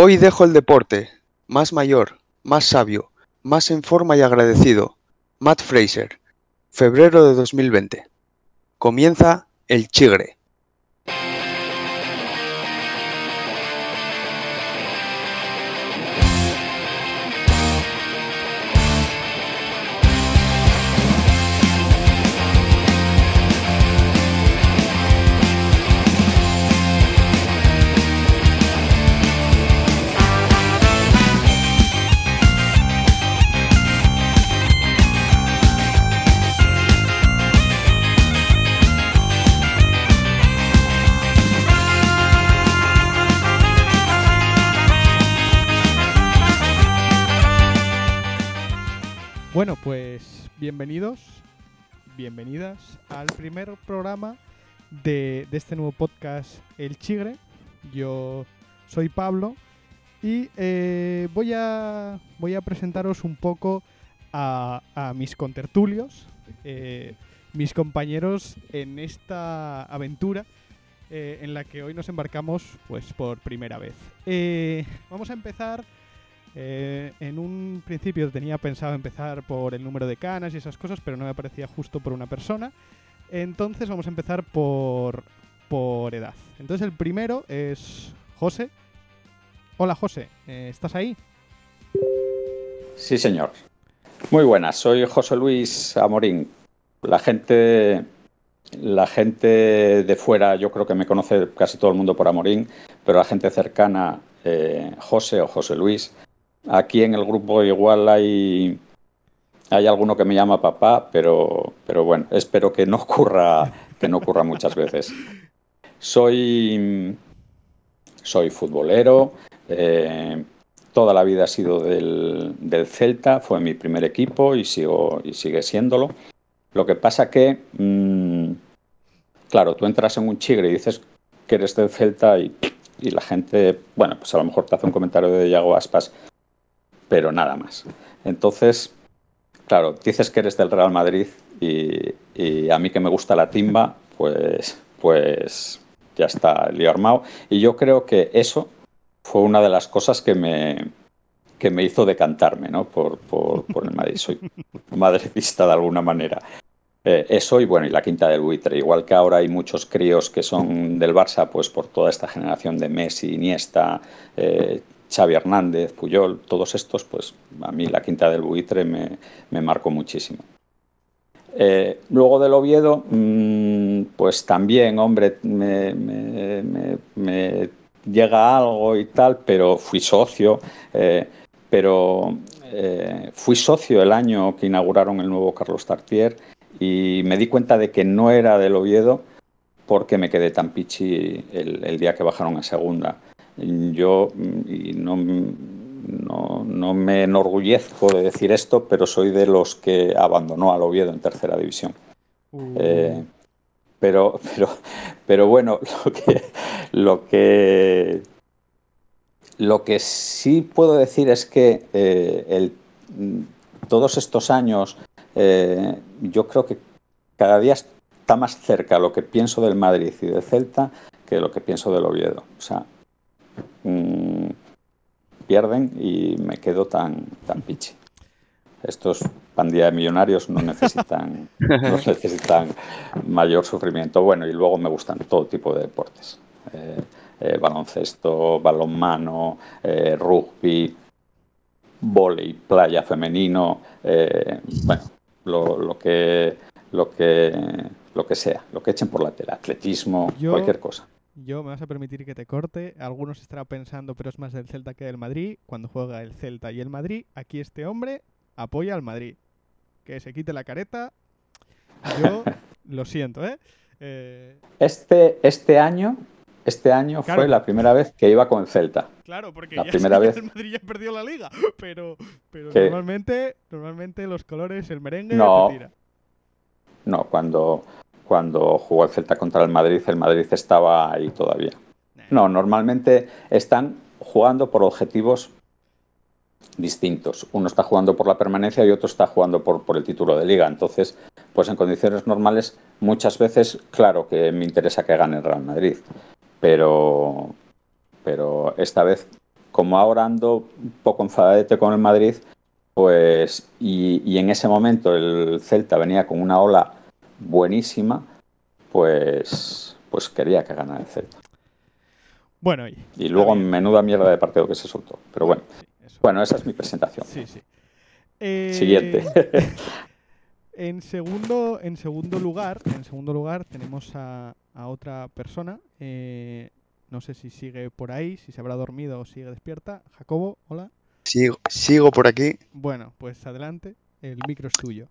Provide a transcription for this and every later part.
Hoy dejo el deporte, más mayor, más sabio, más en forma y agradecido. Matt Fraser, febrero de 2020. Comienza El Chigre. Bienvenidos, bienvenidas al primer programa de, este nuevo podcast El Chigre. Yo soy Pablo y eh, voy, a, voy a presentaros un poco a, mis contertulios, eh, mis compañeros en esta aventura eh, en la que hoy nos embarcamos pues por primera vez. Vamos a empezar eh, en un principio tenía pensado empezar por el número de canas y esas cosas, pero no me parecía justo por una persona. Entonces vamos a empezar por, por edad. Entonces el primero es José. Hola José, eh, ¿estás ahí? Sí, señor. Muy buenas, soy José Luis Amorín. La gente, la gente de fuera, yo creo que me conoce casi todo el mundo por Amorín, pero la gente cercana, eh, José o José Luis, Aquí en el grupo igual hay, hay alguno que me llama papá, pero, pero bueno, espero que no ocurra, que no ocurra muchas veces. Soy, soy futbolero, eh, toda la vida ha sido del, del, Celta, fue mi primer equipo y, sigo, y sigue siéndolo. Lo que pasa que, mmm, claro, tú entras en un chigre y dices que eres del Celta y, y la gente, bueno, pues a lo mejor te hace un comentario de Yago Aspas pero nada más. Entonces, claro, dices que eres del Real Madrid y, a mí que me gusta la timba, pues, pues ya está el lío armado. Y yo creo que eso fue una de las cosas que me, que me hizo decantarme ¿no? por, por, por el Madrid. Soy madridista de alguna manera. Eh, eso y bueno, y la quinta del buitre. Igual que ahora hay muchos críos que son del Barça, pues por toda esta generación de Messi, Iniesta, eh, Xavi Hernández, Puyol, todos estos, pues a mí la quinta del buitre me, me marcó muchísimo. Eh, luego del Oviedo, mmm, pues también, hombre, me, me, me, me, llega algo y tal, pero fui socio, eh, pero eh, fui socio el año que inauguraron el nuevo Carlos Tartier y me di cuenta de que no era del Oviedo porque me quedé tan pichi el, el día que bajaron a segunda. Yo y no, no, no, me enorgullezco de decir esto, pero soy de los que abandonó al Oviedo en tercera división. Uh. Eh, pero, pero, pero bueno, lo que, lo que, lo que sí puedo decir es que eh, el, todos estos años eh, yo creo que cada día está más cerca lo que pienso del Madrid y del Celta que lo que pienso del Oviedo. O sea, mmm, pierden y me quedo tan, tan pichi. Estos pandilla de millonarios no necesitan, no necesitan mayor sufrimiento. Bueno, y luego me gustan todo tipo de deportes. Eh, eh, baloncesto, balonmano, eh, rugby, volei, playa femenino, bueno, lo, lo, que, lo, que, lo que sea, lo que echen por la tela, atletismo, Yo... cualquier cosa. Yo me vas a permitir que te corte. Algunos estarán pensando, pero es más del Celta que del Madrid. Cuando juega el Celta y el Madrid, aquí este hombre apoya al Madrid. Que se quite la careta. Yo lo siento, ¿eh? eh... Este, este año, este año claro. fue la primera vez que iba con el Celta. Claro, porque la ya primera vez... el Madrid ya perdió la liga. Pero, pero normalmente, normalmente los colores, el merengue, no, te tira. No, cuando cuando jugó el Celta contra el Madrid, el Madrid estaba ahí todavía. No, normalmente están jugando por objetivos distintos. Uno está jugando por la permanencia y otro está jugando por, por, el título de liga. Entonces, pues en condiciones normales, muchas veces, claro que me interesa que gane el Real Madrid. Pero, pero esta vez, como ahora ando un poco enfadadete con el Madrid, pues y, en ese momento el Celta venía con una ola buenísima, pues, pues quería que ganara el Celta. Bueno, y, luego menuda mierda de partido que se soltó. Pero bueno, bueno, esa es mi presentación. Sí, sí. Siguiente. Eh, en segundo, en segundo lugar, en segundo lugar tenemos a, otra persona. Eh, no sé si sigue por ahí, si se habrá dormido o sigue despierta. Jacobo, hola. Sigo, sigo por aquí. Bueno, pues adelante, el micro es tuyo.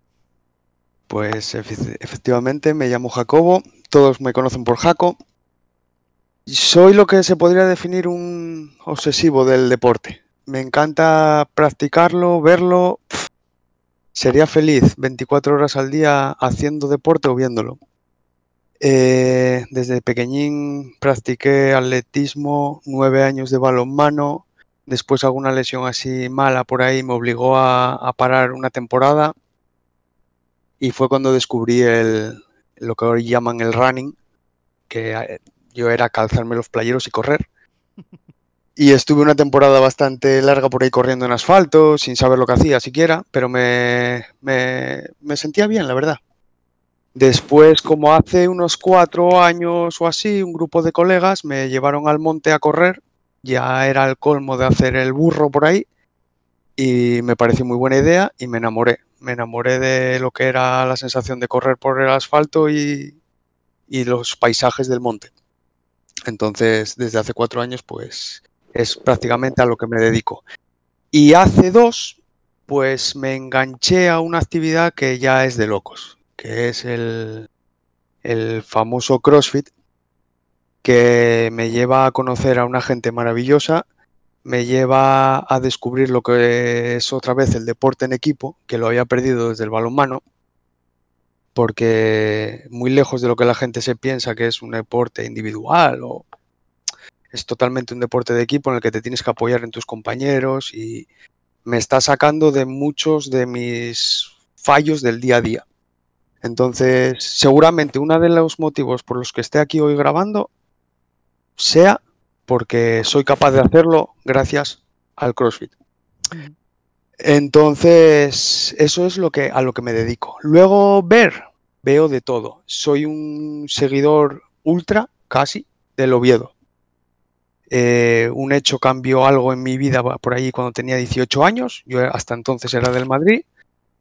Pues efectivamente, me llamo Jacobo, todos me conocen por Jaco. Soy lo que se podría definir un obsesivo del deporte. Me encanta practicarlo, verlo. Sería feliz 24 horas al día haciendo deporte o viéndolo. Eh, desde pequeñín practiqué atletismo, nueve años de balonmano, Después alguna lesión así mala por ahí me obligó a, parar una temporada y fue cuando descubrí el, lo que hoy llaman el running, que eh, yo era calzarme los playeros y correr. Y estuve una temporada bastante larga por ahí corriendo en asfalto, sin saber lo que hacía siquiera, pero me, me, me sentía bien, la verdad. Después, como hace unos cuatro años o así, un grupo de colegas me llevaron al monte a correr ya era el colmo de hacer el burro por ahí y me pareció muy buena idea y me enamoré. Me enamoré de lo que era la sensación de correr por el asfalto y, los paisajes del monte. Entonces, desde hace cuatro años, pues es prácticamente a lo que me dedico. Y hace dos, pues me enganché a una actividad que ya es de locos, que es el, el famoso CrossFit, que me lleva a conocer a una gente maravillosa, me lleva a descubrir lo que es otra vez el deporte en equipo, que lo había perdido desde el balonmano, porque muy lejos de lo que la gente se piensa que es un deporte individual o es totalmente un deporte de equipo en el que te tienes que apoyar en tus compañeros y me está sacando de muchos de mis fallos del día a día. Entonces, seguramente uno de los motivos por los que esté aquí hoy grabando sea porque soy capaz de hacerlo gracias al CrossFit. Entonces, eso es lo que, a lo que me dedico. Luego, ver, veo de todo. Soy un seguidor ultra, casi, del Oviedo. Eh, un hecho cambió algo en mi vida por ahí cuando tenía 18 años. Yo hasta entonces era del Madrid.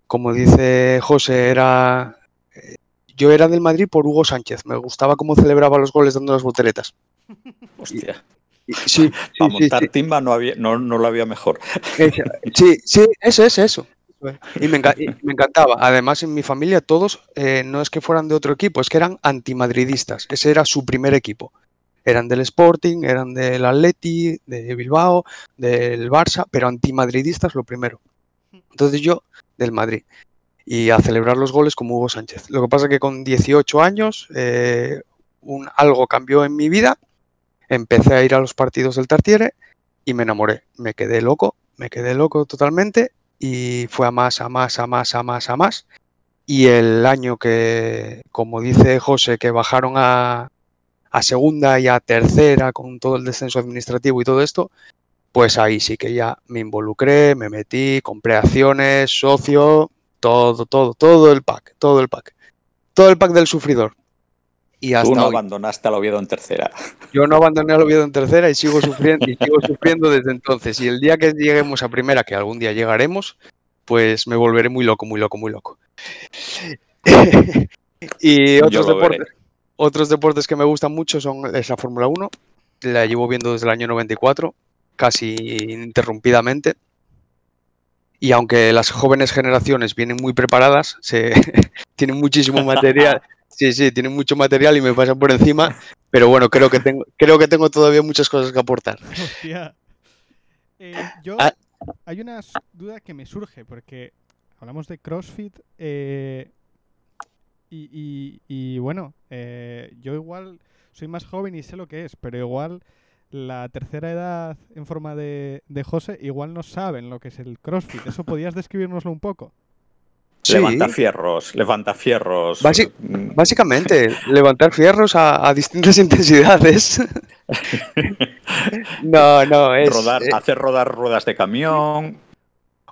Como dice José, era. Eh, yo era del Madrid por Hugo Sánchez. Me gustaba cómo celebraba los goles dando las volteretas. Hostia. Sí, Para montar timba no, había, no, lo había mejor. Sí, sí, eso es eso. Y me, encantaba. Además, en mi familia todos eh, no es que fueran de otro equipo, es que eran antimadridistas. Ese era su primer equipo. Eran del Sporting, eran del Atleti, de Bilbao, del Barça, pero antimadridistas lo primero. Entonces yo, del Madrid. Y a celebrar los goles como Hugo Sánchez. Lo que pasa es que con 18 años eh, un, algo cambió en mi vida empecé a ir a los partidos del Tartiere y me enamoré. Me quedé loco, me quedé loco totalmente y fue a más, a más, a más, a más, a más. Y el año que, como dice José, que bajaron a, a segunda y a tercera con todo el descenso administrativo y todo esto, pues ahí sí que ya me involucré, me metí, compré acciones, socio, todo, todo, todo el pack, todo el pack. Todo el pack del sufridor. Y hasta Tú no abandonaste al Oviedo en tercera. Yo no abandoné al Oviedo en tercera y sigo sufriendo, y sigo sufriendo desde entonces. Y el día que lleguemos a primera, que algún día llegaremos, pues me volveré muy loco, muy loco, muy loco. y otros deportes, otros deportes que me gustan mucho son es la Fórmula 1. La llevo viendo desde el año 94, casi interrumpidamente. Y aunque las jóvenes generaciones vienen muy preparadas, se, tienen muchísimo material, Sí, sí, tiene mucho material y me pasa por encima, pero bueno, creo que tengo, creo que tengo todavía muchas cosas que aportar. Hostia. Eh, yo ah. hay una duda que me surge porque hablamos de CrossFit eh, y, bueno, eh, yo igual soy más joven y sé lo que es, pero igual la tercera edad en forma de, de José igual no saben lo que es el CrossFit. ¿Eso podías describirnoslo un poco? Levanta fierros, levanta fierros. básicamente, levantar fierros a, distintas intensidades. No, no, es. rodar, eh, hacer rodar ruedas de camión.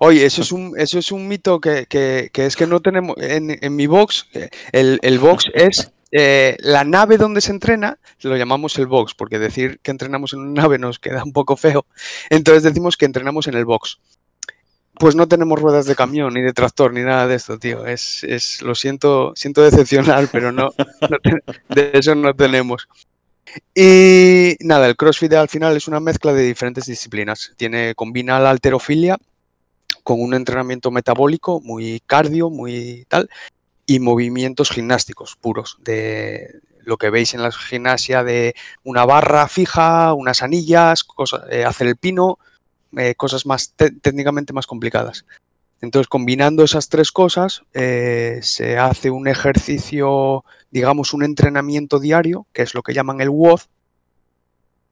Oye, eso es un, eso es un mito que, que- que es que no tenemos. En, en mi box, eh, el, el box es eh, la nave donde se entrena, lo llamamos el box, porque decir que entrenamos en una nave nos queda un poco feo. Entonces decimos que entrenamos en el box. Pues no tenemos ruedas de camión, ni de tractor, ni nada de esto, tío. Es, es, lo siento, siento decepcionar, pero no, de eso no tenemos. Y nada, el CrossFit al final es una mezcla de diferentes disciplinas. Tiene, combina la alterofilia con un entrenamiento metabólico muy cardio, muy tal, y movimientos gimnásticos puros, de lo que veis en la gimnasia de una barra fija, unas anillas, eh, hacer el pino, eh, cosas más te- técnicamente más complicadas. Entonces, combinando esas tres cosas, eh, se hace un ejercicio, digamos, un entrenamiento diario, que es lo que llaman el WOD,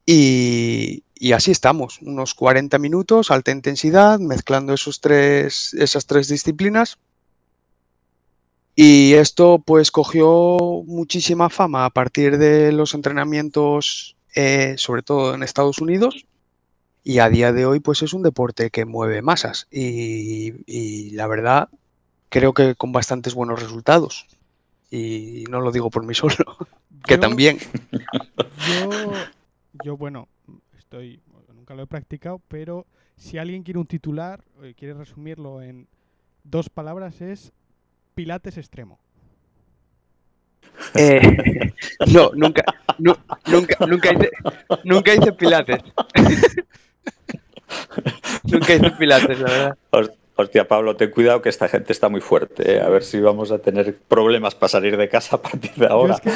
y, y así estamos, unos 40 minutos, alta intensidad, mezclando esos tres, esas tres disciplinas. Y esto pues cogió muchísima fama a partir de los entrenamientos, eh, sobre todo en Estados Unidos. Y a día de hoy pues es un deporte que mueve masas. Y, y la verdad creo que con bastantes buenos resultados. Y no lo digo por mí solo, que Yo- también. Yo, yo, bueno, estoy, nunca lo he practicado, pero si alguien quiere un titular, eh, quiere resumirlo en dos palabras, es Pilates extremo. Eh, no, nunca, nu- nunca, nunca hice, nunca hice pilates. nunca hice pilates, la verdad. Hos- Hostia, Pablo, ten cuidado que esta gente está muy fuerte. ¿eh? A ver si vamos a tener problemas para salir de casa a partir de Yo ahora. es, que,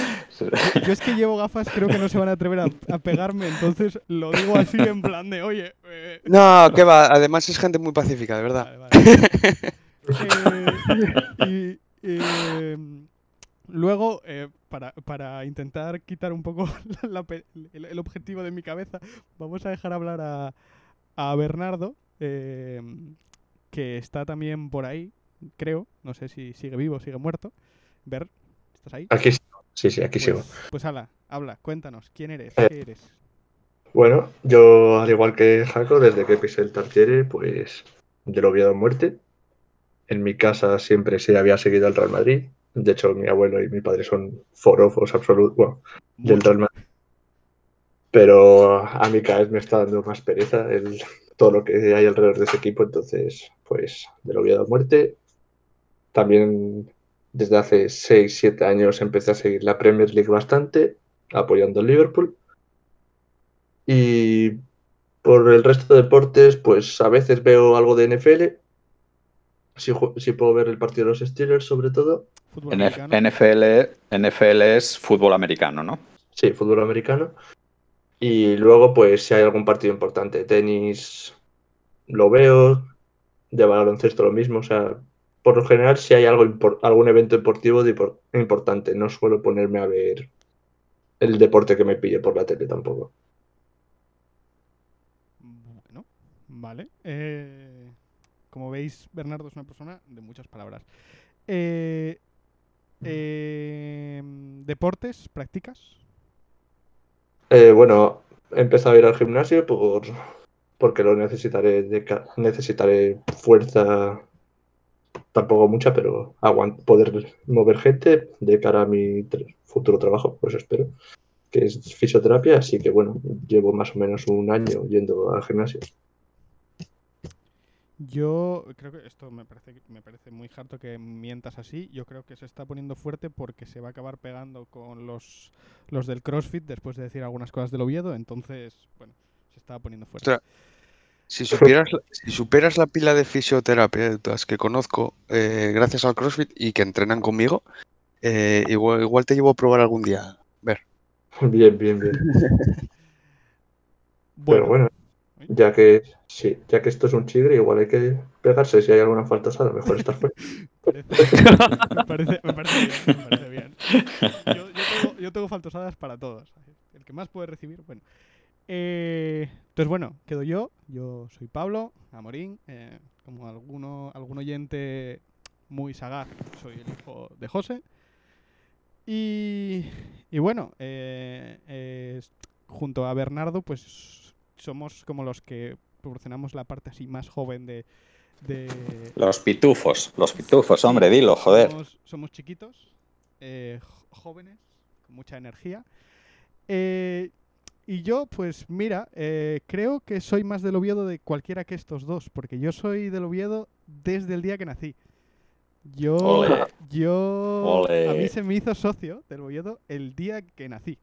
yo es que llevo gafas, creo que no se van a atrever a, a pegarme, entonces lo digo así en plan de, oye, eh, No, que va, además es gente muy pacífica, de verdad. Vale, vale. Eh, y, eh, luego, eh, para, para intentar quitar un poco la pe- el, el objetivo de mi cabeza, vamos a dejar hablar a, a Bernardo, eh, que está también por ahí, creo. No sé si sigue vivo o sigue muerto. Ver, ¿estás ahí? Aquí sigo. Sí, sí, aquí sigo. Pues, pues habla, habla, cuéntanos, ¿quién eres? Eh. ¿Qué eres? Bueno, yo, al igual que Jaco, desde que pisé el Tartiere, pues del Oviedo a muerte. En mi casa siempre se había seguido al Real Madrid. De hecho, mi abuelo y mi padre son forofos absolutos bueno, del Real Madrid. Pero a mí cada vez me está dando más pereza el, todo lo que hay alrededor de ese equipo. Entonces, pues del Oviedo a muerte. También desde hace 6, 7 años empecé a seguir la Premier League bastante, apoyando al Liverpool. Y por el resto de deportes, pues a veces veo algo de NFL. Si, si puedo ver el partido de los Steelers, sobre todo. NFL, NFL es fútbol americano, ¿no? Sí, fútbol americano. Y luego, pues si hay algún partido importante de tenis, lo veo. De baloncesto lo mismo. O sea, por lo general, si hay algo algún evento deportivo de impor- importante, no suelo ponerme a ver el deporte que me pille por la tele tampoco. Bueno, vale. Eh, como veis, Bernardo es una persona de muchas palabras. Eh, eh, ¿Deportes? ¿Practicas? Eh, bueno, he empezado a ir al gimnasio por, porque lo necesitaré, de necesitaré fuerza, tampoco mucha, pero poder mover gente de cara a mi futuro trabajo, pues espero, que es fisioterapia, así que bueno, llevo más o menos un año yendo al gimnasio. Yo creo que esto me parece, me parece muy harto que mientas así. Yo creo que se está poniendo fuerte porque se va a acabar pegando con los, los del CrossFit después de decir algunas cosas del Oviedo. Entonces, bueno, se está poniendo fuerte. Ostras. Si supieras, si superas la pila de fisioterapeutas que conozco eh, gracias al CrossFit y que entrenan conmigo, eh, igual, igual te llevo a probar algún día. Ver. Bien, bien, bien. Pero bueno, ya que sí, ya que esto es un chigre, igual hay que pegarse si hay alguna falta mejor estar fuera. Me, parece, bien, yo tengo faltosadas para todos. El que más puede recibir, bueno. Eh, entonces, bueno, quedo yo. Yo soy Pablo Amorín. eh, como alguno, algún oyente muy sagaz, soy el hijo de José. Y, y bueno, eh, eh, junto a Bernardo, pues somos como los que proporcionamos la parte así más joven de... de... Los pitufos, los pitufos, hombre, dilo, joder. Somos, somos chiquitos, eh, jóvenes, con mucha energía. Eh, y yo, pues mira, eh, creo que soy más del Oviedo de cualquiera que estos dos, porque yo soy del Oviedo desde el día que nací. Yo, yo, a mí se me hizo socio del Oviedo el día que nací.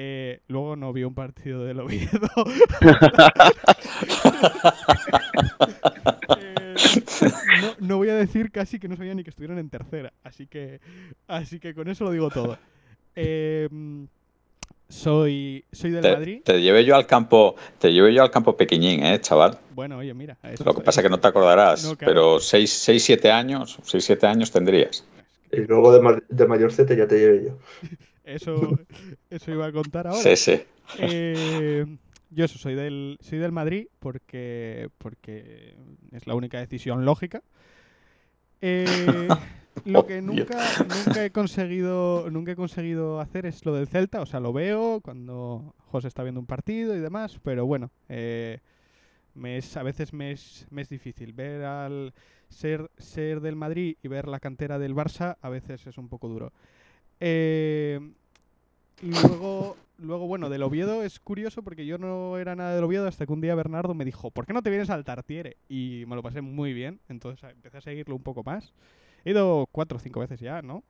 Eh, luego no vi un partido del Oviedo. Eh, no, no voy a decir casi que no sabía ni que estuvieran en tercera, así que, así que con eso lo digo todo. Eh, soy, soy del Te, Madrid. te llevé yo al campo, te llevé yo al campo pequeñín, eh, chaval. Bueno, oye, mira. eso Lo que pasa es que no te acordarás, No, claro. pero 6, 6, 7 años, 6, 7 años tendrías. Y luego de, ma- de mayorcete ya te llevé yo. Eso, eso iba a contar ahora. Sí, sí. Eh, yo eso, soy del, soy del Madrid porque, porque es la única decisión lógica. Eh, lo que Oh, nunca, nunca he conseguido nunca he conseguido hacer es lo del Celta. O sea, lo veo cuando José está viendo un partido y demás, pero bueno, eh, me es, a veces me es, me es difícil ver al ser, ser del Madrid y ver la cantera del Barça, a veces es un poco duro. Eh, luego, luego, bueno, del Oviedo es curioso porque yo no era nada del Oviedo hasta que un día Bernardo me dijo, ¿por qué no te vienes al Tartiere? Y me lo pasé muy bien, entonces empecé a seguirlo un poco más. He ido cuatro o cinco veces ya, ¿no?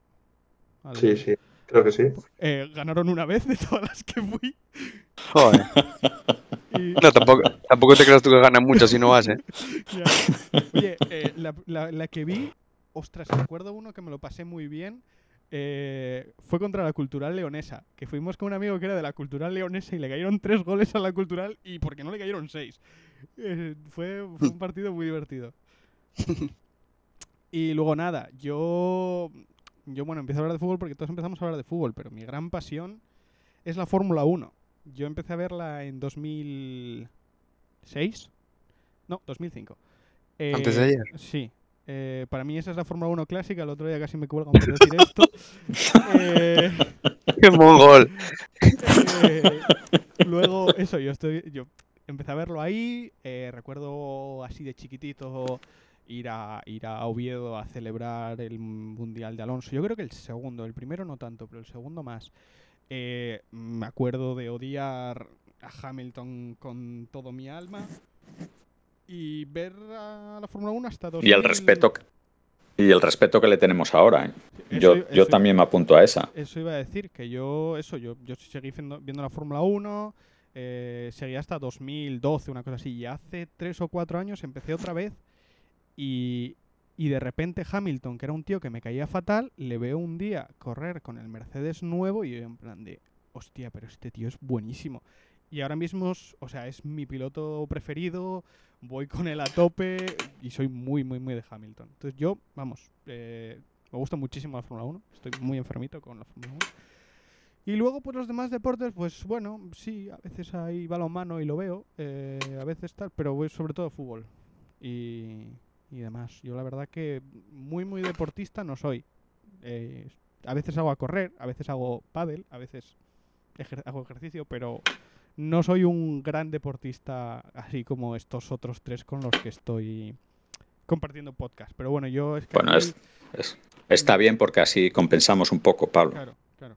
Al- Sí, sí, creo que sí. Eh, ganaron una vez de todas las que fui. Joder. y- No, tampoco, tampoco te creas tú que ganas mucho si no vas, ¿eh? Ya. Oye, eh, la, la- la que vi, ostras, recuerdo uno que me lo pasé muy bien. Eh, fue contra la Cultural Leonesa, que fuimos con un amigo que era de la Cultural Leonesa y le cayeron tres goles a la Cultural y porque no le cayeron seis. Eh, fue, fue un partido muy divertido. Y luego nada, yo, yo bueno, empiezo a hablar de fútbol porque todos empezamos a hablar de fútbol, pero mi gran pasión es la Fórmula 1. Yo empecé a verla en 2006. No, 2005. Antes de Eh, ayer. Sí. Eh, para mí esa es la Fórmula 1 clásica. El otro día casi me cuelgan por decir esto. Eh, ¡Qué mongol! eh, luego, eso, yo estoy. Yo empecé a verlo ahí. eh, recuerdo así de chiquitito ir a, ir a Oviedo a celebrar el Mundial de Alonso. Yo creo que el segundo, el primero no tanto, pero el segundo más. Me acuerdo de odiar a Hamilton con todo mi alma. Y ver a la Fórmula 1 hasta 2000... Y el respeto que- y el respeto que le tenemos ahora. ¿eh? Eso- Yo, yo también me apunto a esa. Eso iba a decir, que yo, eso, yo, yo seguí viendo, viendo la Fórmula 1, eh, seguí hasta 2012, una cosa así, y hace tres o cuatro años empecé otra vez y, y de repente Hamilton, que era un tío que me caía fatal, le veo un día correr con el Mercedes nuevo y yo en plan de, hostia, pero este tío es buenísimo. Y ahora mismo, o sea, es mi piloto preferido, voy con él a tope y soy muy, muy, muy de Hamilton. Entonces yo, vamos, eh, me gusta muchísimo la Fórmula 1, estoy muy enfermito con la Fórmula 1. Y luego, pues los demás deportes, pues bueno, sí, a veces hay balonmano y lo veo, eh, a veces tal, pero voy sobre todo fútbol y, y demás. Yo la verdad que muy, muy deportista no soy. Eh, a veces hago a correr, a veces hago pádel, a veces ejer- hago ejercicio, pero no soy un gran deportista así como estos otros tres con los que estoy compartiendo podcast. Pero bueno, yo es que Bueno, es- es- está bien porque así compensamos un poco, Pablo. Claro, claro,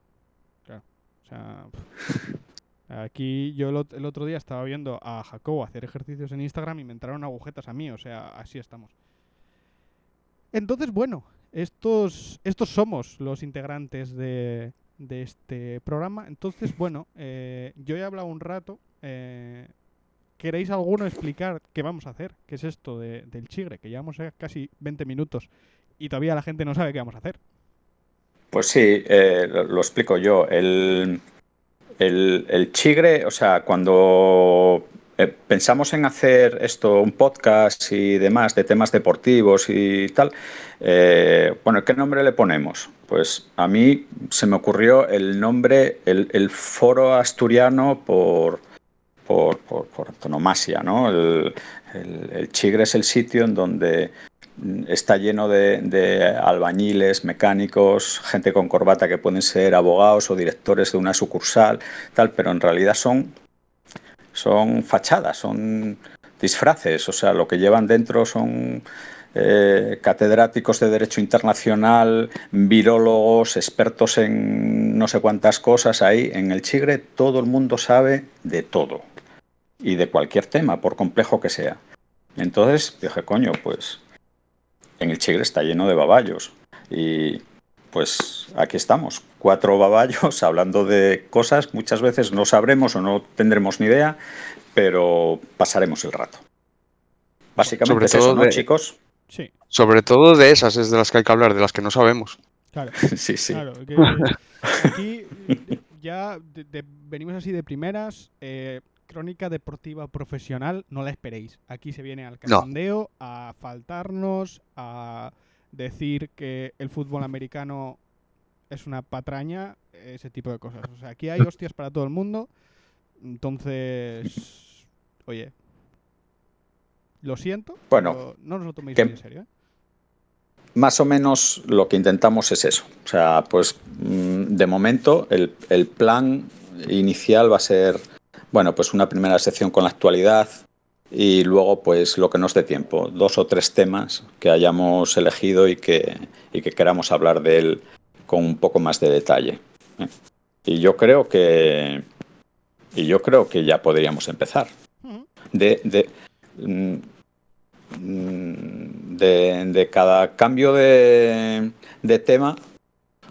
claro. O sea, aquí yo el, el otro día estaba viendo a Jacobo hacer ejercicios en Instagram y me entraron agujetas a mí, o sea, así estamos. Entonces, bueno, estos, estos somos los integrantes de, de este programa. Entonces, bueno, eh, yo he hablado un rato. eh, ¿Queréis alguno explicar qué vamos a hacer? ¿Qué es esto de- del chigre? Que llevamos casi 20 minutos y todavía la gente no sabe qué vamos a hacer. Pues sí, eh, lo, lo explico yo. El, el- el chigre, o sea, cuando eh, pensamos en hacer esto, un podcast y demás de temas deportivos y tal, eh, bueno, ¿qué nombre le ponemos? Pues a mí se me ocurrió el nombre, el, foro asturiano por, por, antonomasia, ¿no? El, chigre es el sitio en donde está lleno de, albañiles, mecánicos, gente con corbata que pueden ser abogados o directores de una sucursal, tal, pero en realidad son, son fachadas, son disfraces, o sea, lo que llevan dentro son eh, catedráticos de Derecho Internacional, virólogos, expertos en no sé cuántas cosas. Ahí en el Chigre todo el mundo sabe de todo y de cualquier tema, por complejo que sea. Entonces dije, coño, pues en el Chigre está lleno de baballos. Y pues aquí estamos, cuatro baballos hablando de cosas, muchas veces no sabremos o no tendremos ni idea, pero pasaremos el rato. Básicamente es eso, ¿no, chicos? Sí. Sobre todo de esas es de las que hay que hablar, de las que no sabemos. Claro. sí, sí. aquí ya venimos así de primeras. Eh, crónica deportiva profesional, no la esperéis. Aquí se viene al cachondeo, a faltarnos, a decir que el fútbol americano es una patraña, ese tipo de cosas. O sea, aquí hay hostias para todo el mundo. Entonces, oye, lo siento, bueno, no nos lo toméis en serio. ¿eh? Más o menos lo que intentamos es eso. O sea, pues mm, de momento el, el plan inicial va a ser bueno, pues una primera sección con la actualidad y luego pues lo que nos dé tiempo, dos o tres temas que hayamos elegido y que, y que queramos hablar de él con un poco más de detalle. ¿eh? Y yo creo que y yo creo que ya podríamos empezar. De, de, mm, de, cada cambio de, de, tema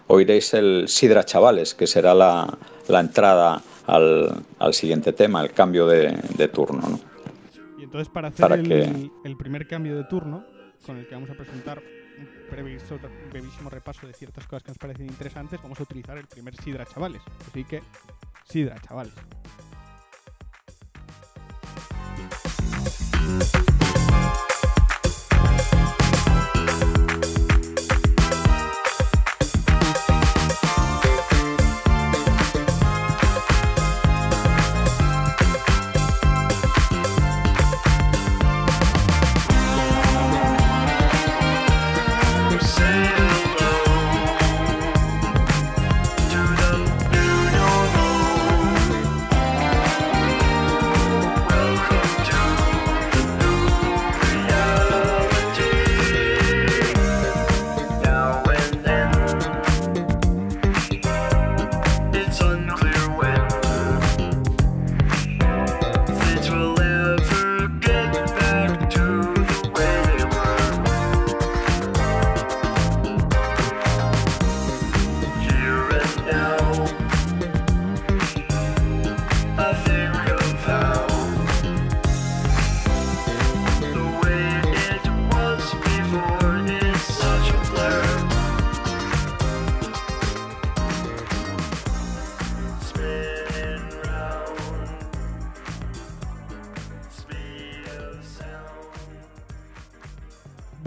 oiréis el Sidra Chavales, que será la, la entrada al, siguiente tema, el cambio de, turno. ¿no? Entonces para hacer el, primer cambio de turno, con el que vamos a presentar un brevísimo repaso de ciertas cosas que nos parecen interesantes, vamos a utilizar el primer Sidra Chavales. Así que, Sidra Chavales.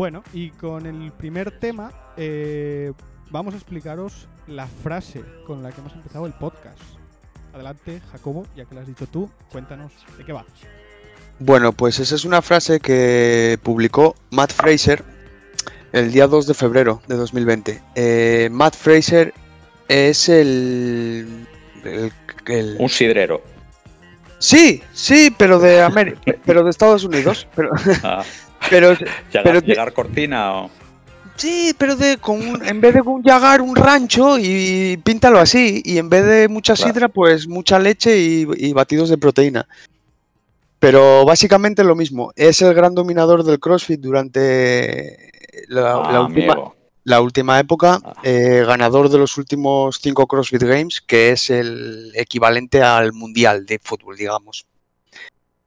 Bueno, y con el primer tema eh, vamos a explicaros la frase con la que hemos empezado el podcast. Adelante, Jacobo, ya que lo has dicho tú, cuéntanos de qué va. Bueno, pues esa es una frase que publicó Matt Fraser el día 2 de febrero de 2020. Eh, Matt Fraser es el, Un sidrero. Sí, sí, pero de América, pero de Estados Unidos. Pero, ah. Pero, pero llegar cortina o. Sí, pero de con en vez de un llagar un rancho y píntalo así. Y en vez de mucha sidra, pues mucha leche y, batidos de proteína. Pero básicamente lo mismo. Es el gran dominador del CrossFit durante la, ah, última, la última, época. Ah. Eh, ganador de los últimos cinco CrossFit Games, que es el equivalente al mundial de fútbol, digamos.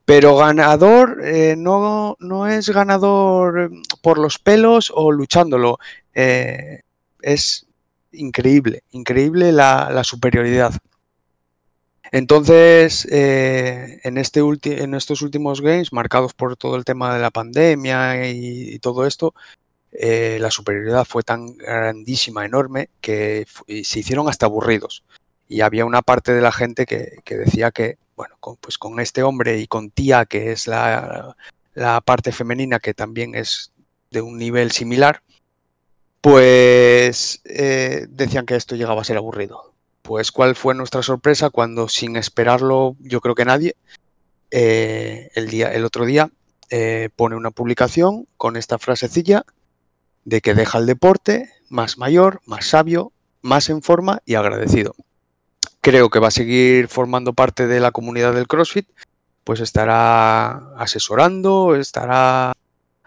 Pero ganador eh, no, no, es ganador por los pelos o luchándolo. Eh, es increíble, increíble la, superioridad. Entonces, eh, en, este en estos últimos games, marcados por todo el tema de la pandemia y, todo esto, la superioridad fue tan grandísima, enorme, que se hicieron hasta aburridos. Y había una parte de la gente que decía que bueno, con, pues con este hombre y con Tía, que es la, parte femenina, que también es de un nivel similar, pues eh, decían que esto llegaba a ser aburrido. Pues cuál fue nuestra sorpresa cuando sin esperarlo, yo creo que nadie, eh, el, día, el otro día eh, pone una publicación con esta frasecilla de que deja el deporte más mayor, más sabio, más en forma y agradecido. Creo que va a seguir formando parte de la comunidad del CrossFit, pues estará asesorando, estará...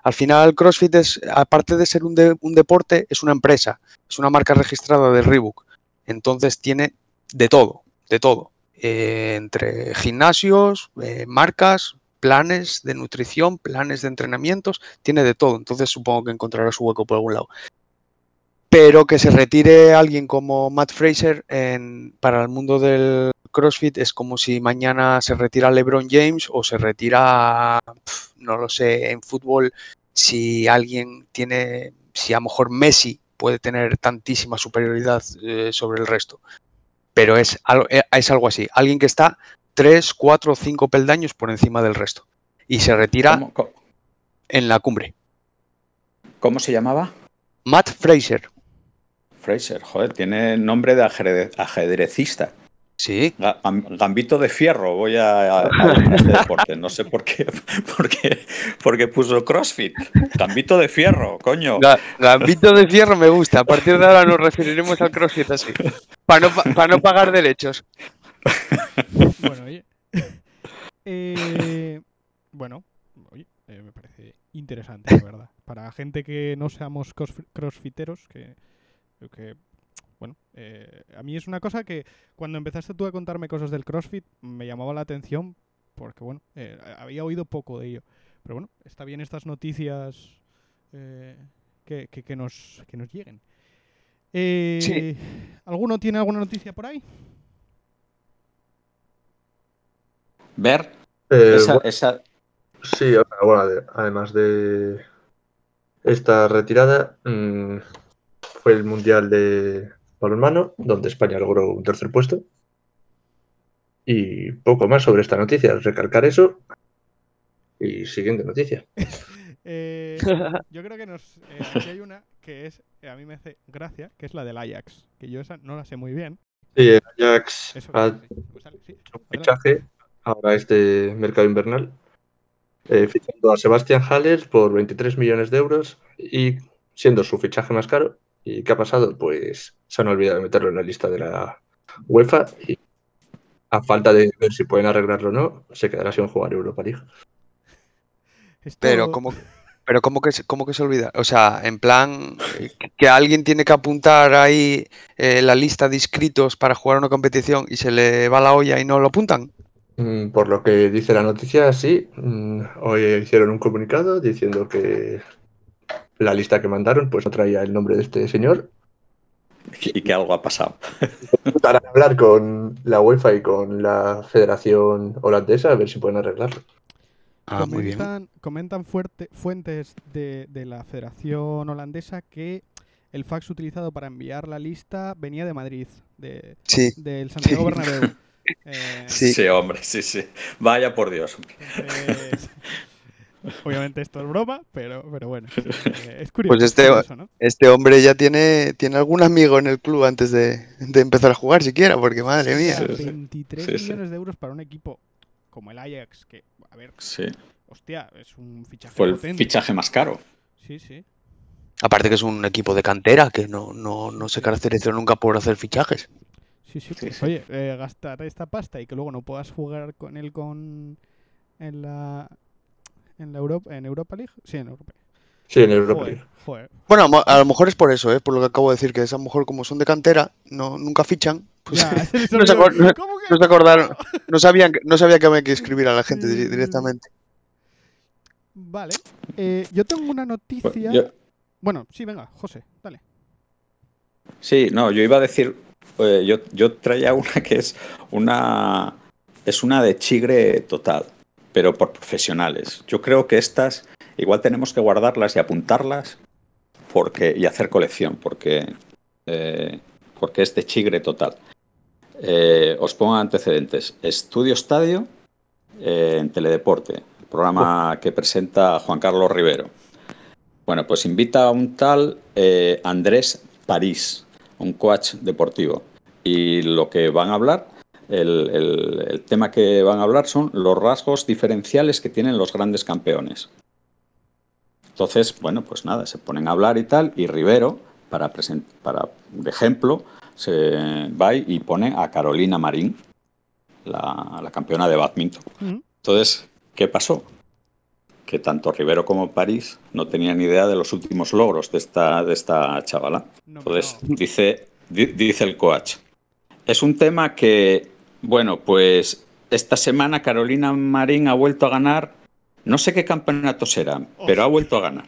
Al final CrossFit es, aparte de ser un, de, un deporte, es una empresa, es una marca registrada de Reebok. Entonces tiene de todo, de todo. Eh, entre gimnasios, eh, marcas, planes de nutrición, planes de entrenamientos, tiene de todo. Entonces supongo que encontrará su hueco por algún lado. Pero que se retire alguien como Matt Fraser en, para el mundo del CrossFit es como si mañana se retira LeBron James o se retira, no lo sé, en fútbol, si alguien tiene, si a lo mejor Messi puede tener tantísima superioridad eh, sobre el resto. Pero es, eh, es algo así, alguien que está 3, 4 o 5 peldaños por encima del resto. Y se retira ¿Cómo, cómo, en la cumbre. ¿Cómo se llamaba? Matt Fraser. Fraser, joder, tiene nombre de ajedre- ajedrecista. Sí. Ga- gam- Gambito de fierro, voy a, a- a este deporte. No sé por qué, por qué, por qué puso CrossFit. Gambito de fierro, coño. Ga- Gambito de fierro me gusta. A partir de ahora nos referiremos al CrossFit así. Para no, pa- pa no pagar derechos. Bueno, oye. Eh, bueno, oye, eh, me parece interesante, la verdad. Para gente que no seamos crossfi- crossfiteros, que, que bueno, eh, a mí es una cosa que cuando empezaste tú a contarme cosas del CrossFit me llamaba la atención porque, bueno, eh, había oído poco de ello. Pero bueno, está bien estas noticias eh, que, que- que nos, que nos lleguen. Eh, ¿Alguno tiene alguna noticia por ahí? Ver, Eh, esa, bueno, esa- sí, bueno, ade- además de esta retirada, mm, fue el Mundial de balonmano, donde España logró un tercer puesto. Y poco más sobre esta noticia, recalcar eso. Y siguiente noticia. Eh, yo creo que nos. eh, aquí hay una que es. eh, a mí me hace gracia, que es la del Ajax. Que yo esa no la sé muy bien. Sí, el Ajax Eso. ha sí, pues sí, hecho un fichaje ahora este mercado invernal, eh, fichando a Sebastian Haller por 23 millones de euros y siendo su fichaje más caro. ¿Y qué ha pasado? Pues se han olvidado de meterlo en la lista de la UEFA y a falta de ver si pueden arreglarlo o no, se quedará sin jugar Europa League. Esto- Pero como, pero que cómo que se olvida. O sea, en plan que alguien tiene que apuntar ahí eh, la lista de inscritos para jugar una competición y se le va la olla y no lo apuntan. Mm, Por lo que dice la noticia, sí, mm, hoy hicieron un comunicado diciendo que la lista que mandaron pues no traía el nombre de este señor y que algo ha pasado. Para hablar con la UEFA y con la Federación Holandesa a ver si pueden arreglarlo. Ah, muy bien. comentan, comentan fuerte, fuentes de, de la Federación Holandesa que el fax utilizado para enviar la lista venía de Madrid, de, Sí, del Santiago Bernabéu. Eh, Sí. hombre, sí, sí. Vaya por Dios. entonces, obviamente esto es broma, pero, pero bueno, eh, es curioso. Pues este- es curioso, ¿no? este hombre ya tiene, tiene algún amigo en el club antes de, de empezar a jugar siquiera, porque madre mía. Hostia, Sí, sí. 23 Sí, sí. millones de euros para un equipo como el Ajax, que, a ver, Sí, hostia, es un fichaje fue el potente. fichaje más caro. Sí, sí. Aparte que es un equipo de cantera que no, no, no se caracterizó nunca por hacer fichajes. Sí, sí, Sí, pues, sí. oye, eh, gastar esta pasta y que luego no puedas jugar con él con en la en la Europa en Europa League, sí, en Europa. Sí, en Europa Joder, League. joder. Bueno, a lo mejor es por eso, ¿eh? por lo que acabo de decir, que es a lo mejor como son de cantera, no, nunca fichan. Pues Ya, no se olvidó. acor- no- ¿Cómo que no se acordaron. no, sabían, que- no sabía que había que escribir a la gente Mm. directamente. Vale. Eh, yo tengo una noticia. Yo- Bueno, sí, venga, José, dale. Sí, no, yo iba a decir, eh, yo, yo traía una que es una, es una de chigre total, pero por profesionales. Yo creo que estas igual tenemos que guardarlas y apuntarlas porque, y hacer colección, porque, eh, porque es de chigre total. Eh, os pongo antecedentes. Estudio Estadio eh, en Teledeporte, el programa que presenta Juan Carlos Rivero. Bueno, pues invita a un tal eh, Andrés París, un coach deportivo. Y lo que van a hablar, el, el- el tema que van a hablar son los rasgos diferenciales que tienen los grandes campeones. Entonces, bueno, pues nada, se ponen a hablar y tal, y Rivero, para, para de ejemplo, se va y pone a Carolina Marín, la, la campeona de badminton. Ujú. Entonces, ¿qué pasó? Que tanto Rivero como París no tenían ni idea de los últimos logros de esta, de esta chavala. Entonces, dice, di- dice el coach. Es un tema que, bueno, pues esta semana Carolina Marín ha vuelto a ganar, no sé qué campeonatos eran, pero ha vuelto a ganar.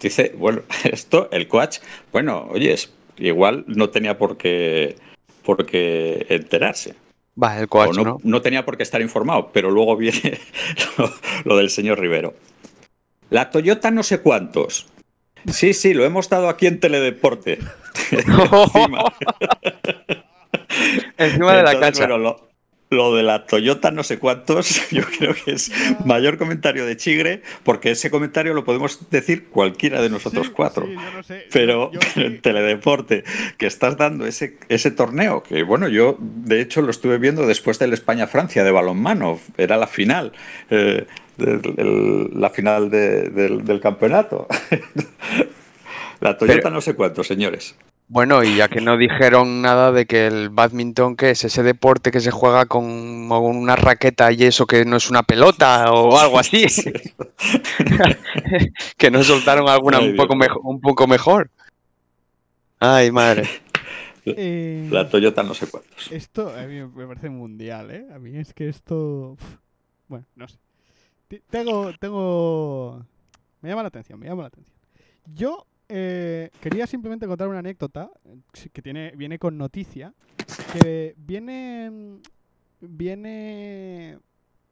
Dice, bueno, esto, el coach, bueno, oyes, igual no tenía por qué, por qué enterarse. Va, el coach, O no, ¿no? no tenía por qué estar informado, pero luego viene lo, lo del señor Rivero. La Toyota no sé cuántos. Sí, sí, lo hemos dado aquí en Teledeporte. Encima. Encima de la Entonces, cancha. bueno, lo, lo de la Toyota no sé cuántos, yo creo que es mayor comentario de Chigre, porque ese comentario lo podemos decir cualquiera de nosotros Sí, cuatro. sí, yo no sé. Pero Yo- yo en sí- Teledeporte, que estás dando ese, ese torneo, que bueno, yo de hecho lo estuve viendo después del España-Francia de balonmano, era la final, eh, del- el- la final de- del, del campeonato. la Toyota Pero- no sé cuántos, señores. Bueno, y ya que no dijeron nada de que el badminton, que es ese deporte que se juega con una raqueta y eso que no es una pelota o algo así, que no soltaron alguna Ay, un poco, mejor, un poco mejor. Ay, madre. Eh, La Toyota no sé cuántos. Esto a mí me parece mundial, ¿eh? A mí es que esto... Bueno, no sé. Tengo, tengo... Me llama la atención, me llama la atención. Yo eh, quería simplemente contar una anécdota eh, que tiene, viene con noticia, que viene, mm, viene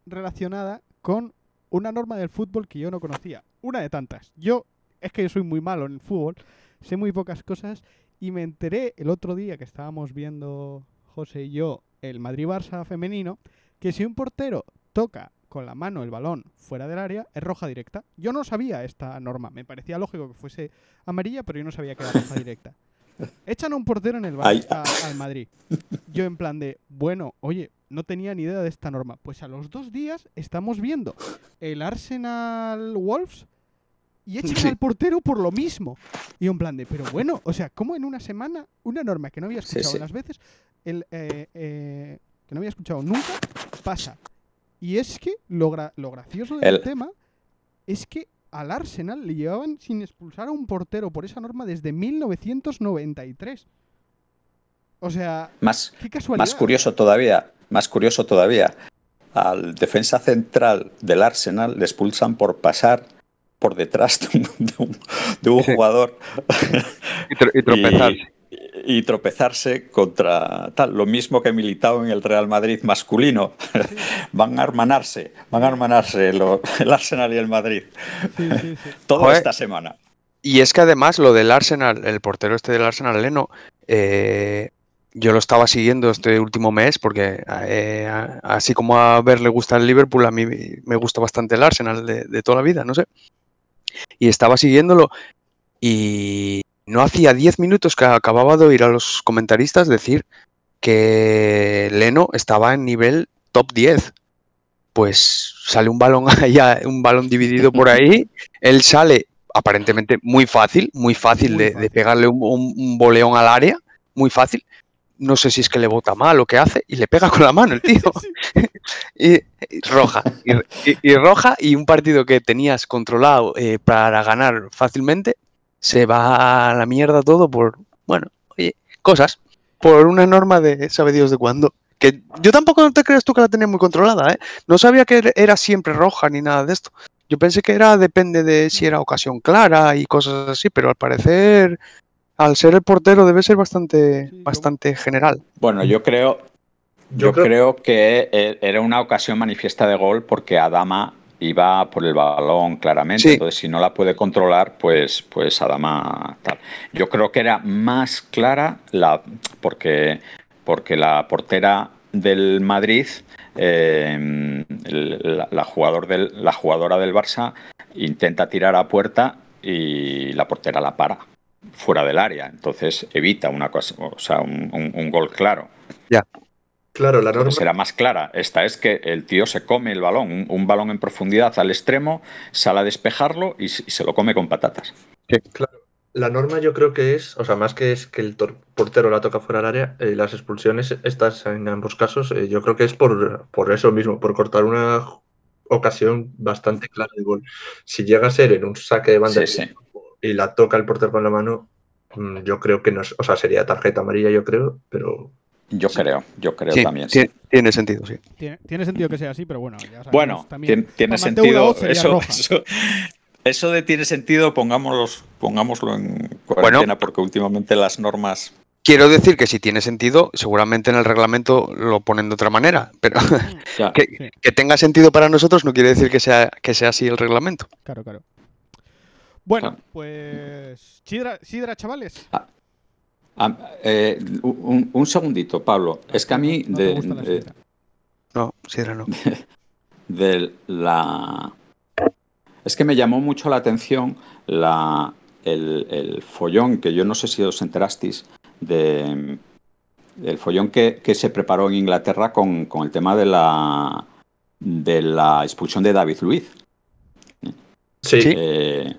relacionada con una norma del fútbol que yo no conocía. Una de tantas. Yo, es que yo soy muy malo en el fútbol, sé muy pocas cosas y me enteré el otro día que estábamos viendo José y yo el Madrid-Barça femenino que si un portero toca con la mano el balón fuera del área es roja directa. Yo no sabía esta norma, me parecía lógico que fuese amarilla, pero yo no sabía que era roja directa. Echan a un portero en el Ay. A- al Madrid. Yo en plan de, bueno, oye, no tenía ni idea de esta norma. Pues a los dos días estamos viendo el Arsenal Wolves y echan Sí. al portero por lo mismo. Y yo en plan de, pero bueno, o sea, ¿cómo en una semana una norma que no había Sí, escuchado sí. las veces, el, eh, eh, que no había escuchado nunca, pasa? Y es que lo, gra- lo gracioso del El- tema es que al Arsenal le llevaban sin expulsar a un portero por esa norma desde 1993. O sea, Más, qué casualidad. Más curioso todavía, más curioso todavía, al defensa central del Arsenal le expulsan por pasar por detrás de un, de un- de un jugador Y, tro- y tropezarse. y, tropezarse contra tal. Lo mismo que militado en el Real Madrid masculino. Sí, Van a hermanarse, van a hermanarse lo- el Arsenal y el Madrid. sí, sí, sí. Toda Joder. esta semana. Y es que además lo del Arsenal, el portero este del Arsenal, Leno, eh, yo lo estaba siguiendo este último mes porque eh, así como a ver le gusta el Liverpool, a mí me gusta bastante el Arsenal de, de toda la vida, no sé. Y estaba siguiéndolo y no hacía 10 minutos que acababa de oír a los comentaristas decir que Leno estaba en nivel top 10. Pues sale un balón allá, un balón dividido por ahí, él sale aparentemente muy fácil, muy fácil, Muy de, pegarle un, un- un boleón al área, muy fácil. No sé si es que le bota mal o qué hace, y le pega con la mano el tío. y, y roja. Y roja, y un partido que tenías controlado eh, para ganar fácilmente, se va a la mierda todo por, bueno, oye, cosas. Por una norma de sabe Dios de cuándo. Que yo tampoco te crees tú que la tenía muy controlada, ¿eh? No sabía que era siempre roja ni nada de esto. Yo pensé que era, depende de si era ocasión clara y cosas así, pero al parecer, al ser el portero, debe ser bastante, bastante general. Bueno, yo creo, Yo yo creo- creo que e- era una ocasión manifiesta de gol porque Adama iba por el balón claramente. Sí. Entonces, si no la puede controlar, pues, pues Adama tal. Yo creo que era más clara la porque, porque la portera del Madrid, eh, la, la jugador del, la jugadora del Barça, intenta tirar a puerta y la portera la para fuera del área. Entonces evita una cosa, o sea, un, gol claro. Ya. Claro, la norma. será más clara. Esta es que el tío se come el balón, un, balón en profundidad al extremo, sale a despejarlo y, se lo come con patatas. Claro. La norma yo creo que es, o sea, más que es que el portero la toca fuera del área, eh, las expulsiones, estas en ambos casos, eh, yo creo que es por, por eso mismo, por cortar una ocasión bastante clara de gol. Si llega a ser en un saque de banda y la toca el portero con la mano, mm, yo creo que no es, o sea, sería tarjeta amarilla, yo creo, pero yo creo, yo creo también. Tiene, sentido, sí. Tiene, sentido que sea así, pero bueno. bueno, tiene, sentido. Eso, eso, de tiene sentido, pongámoslo, pongámoslo en cuarentena, porque últimamente las normas. Quiero decir que si tiene sentido, seguramente en el reglamento lo ponen de otra manera, pero que, tenga sentido para nosotros no quiere decir que sea, que sea así el reglamento. Claro, claro. Bueno, pues. Sidra, chavales. Ah, Ah, eh, un, segundito, Pablo. Es que a mí. No, de, no, sí no. De, la. Es que me llamó mucho la atención la, el, follón, que yo no sé si os enterasteis, de, el follón que, se preparó en Inglaterra con, el tema de la, de la expulsión de David Luiz. Sí. Eh,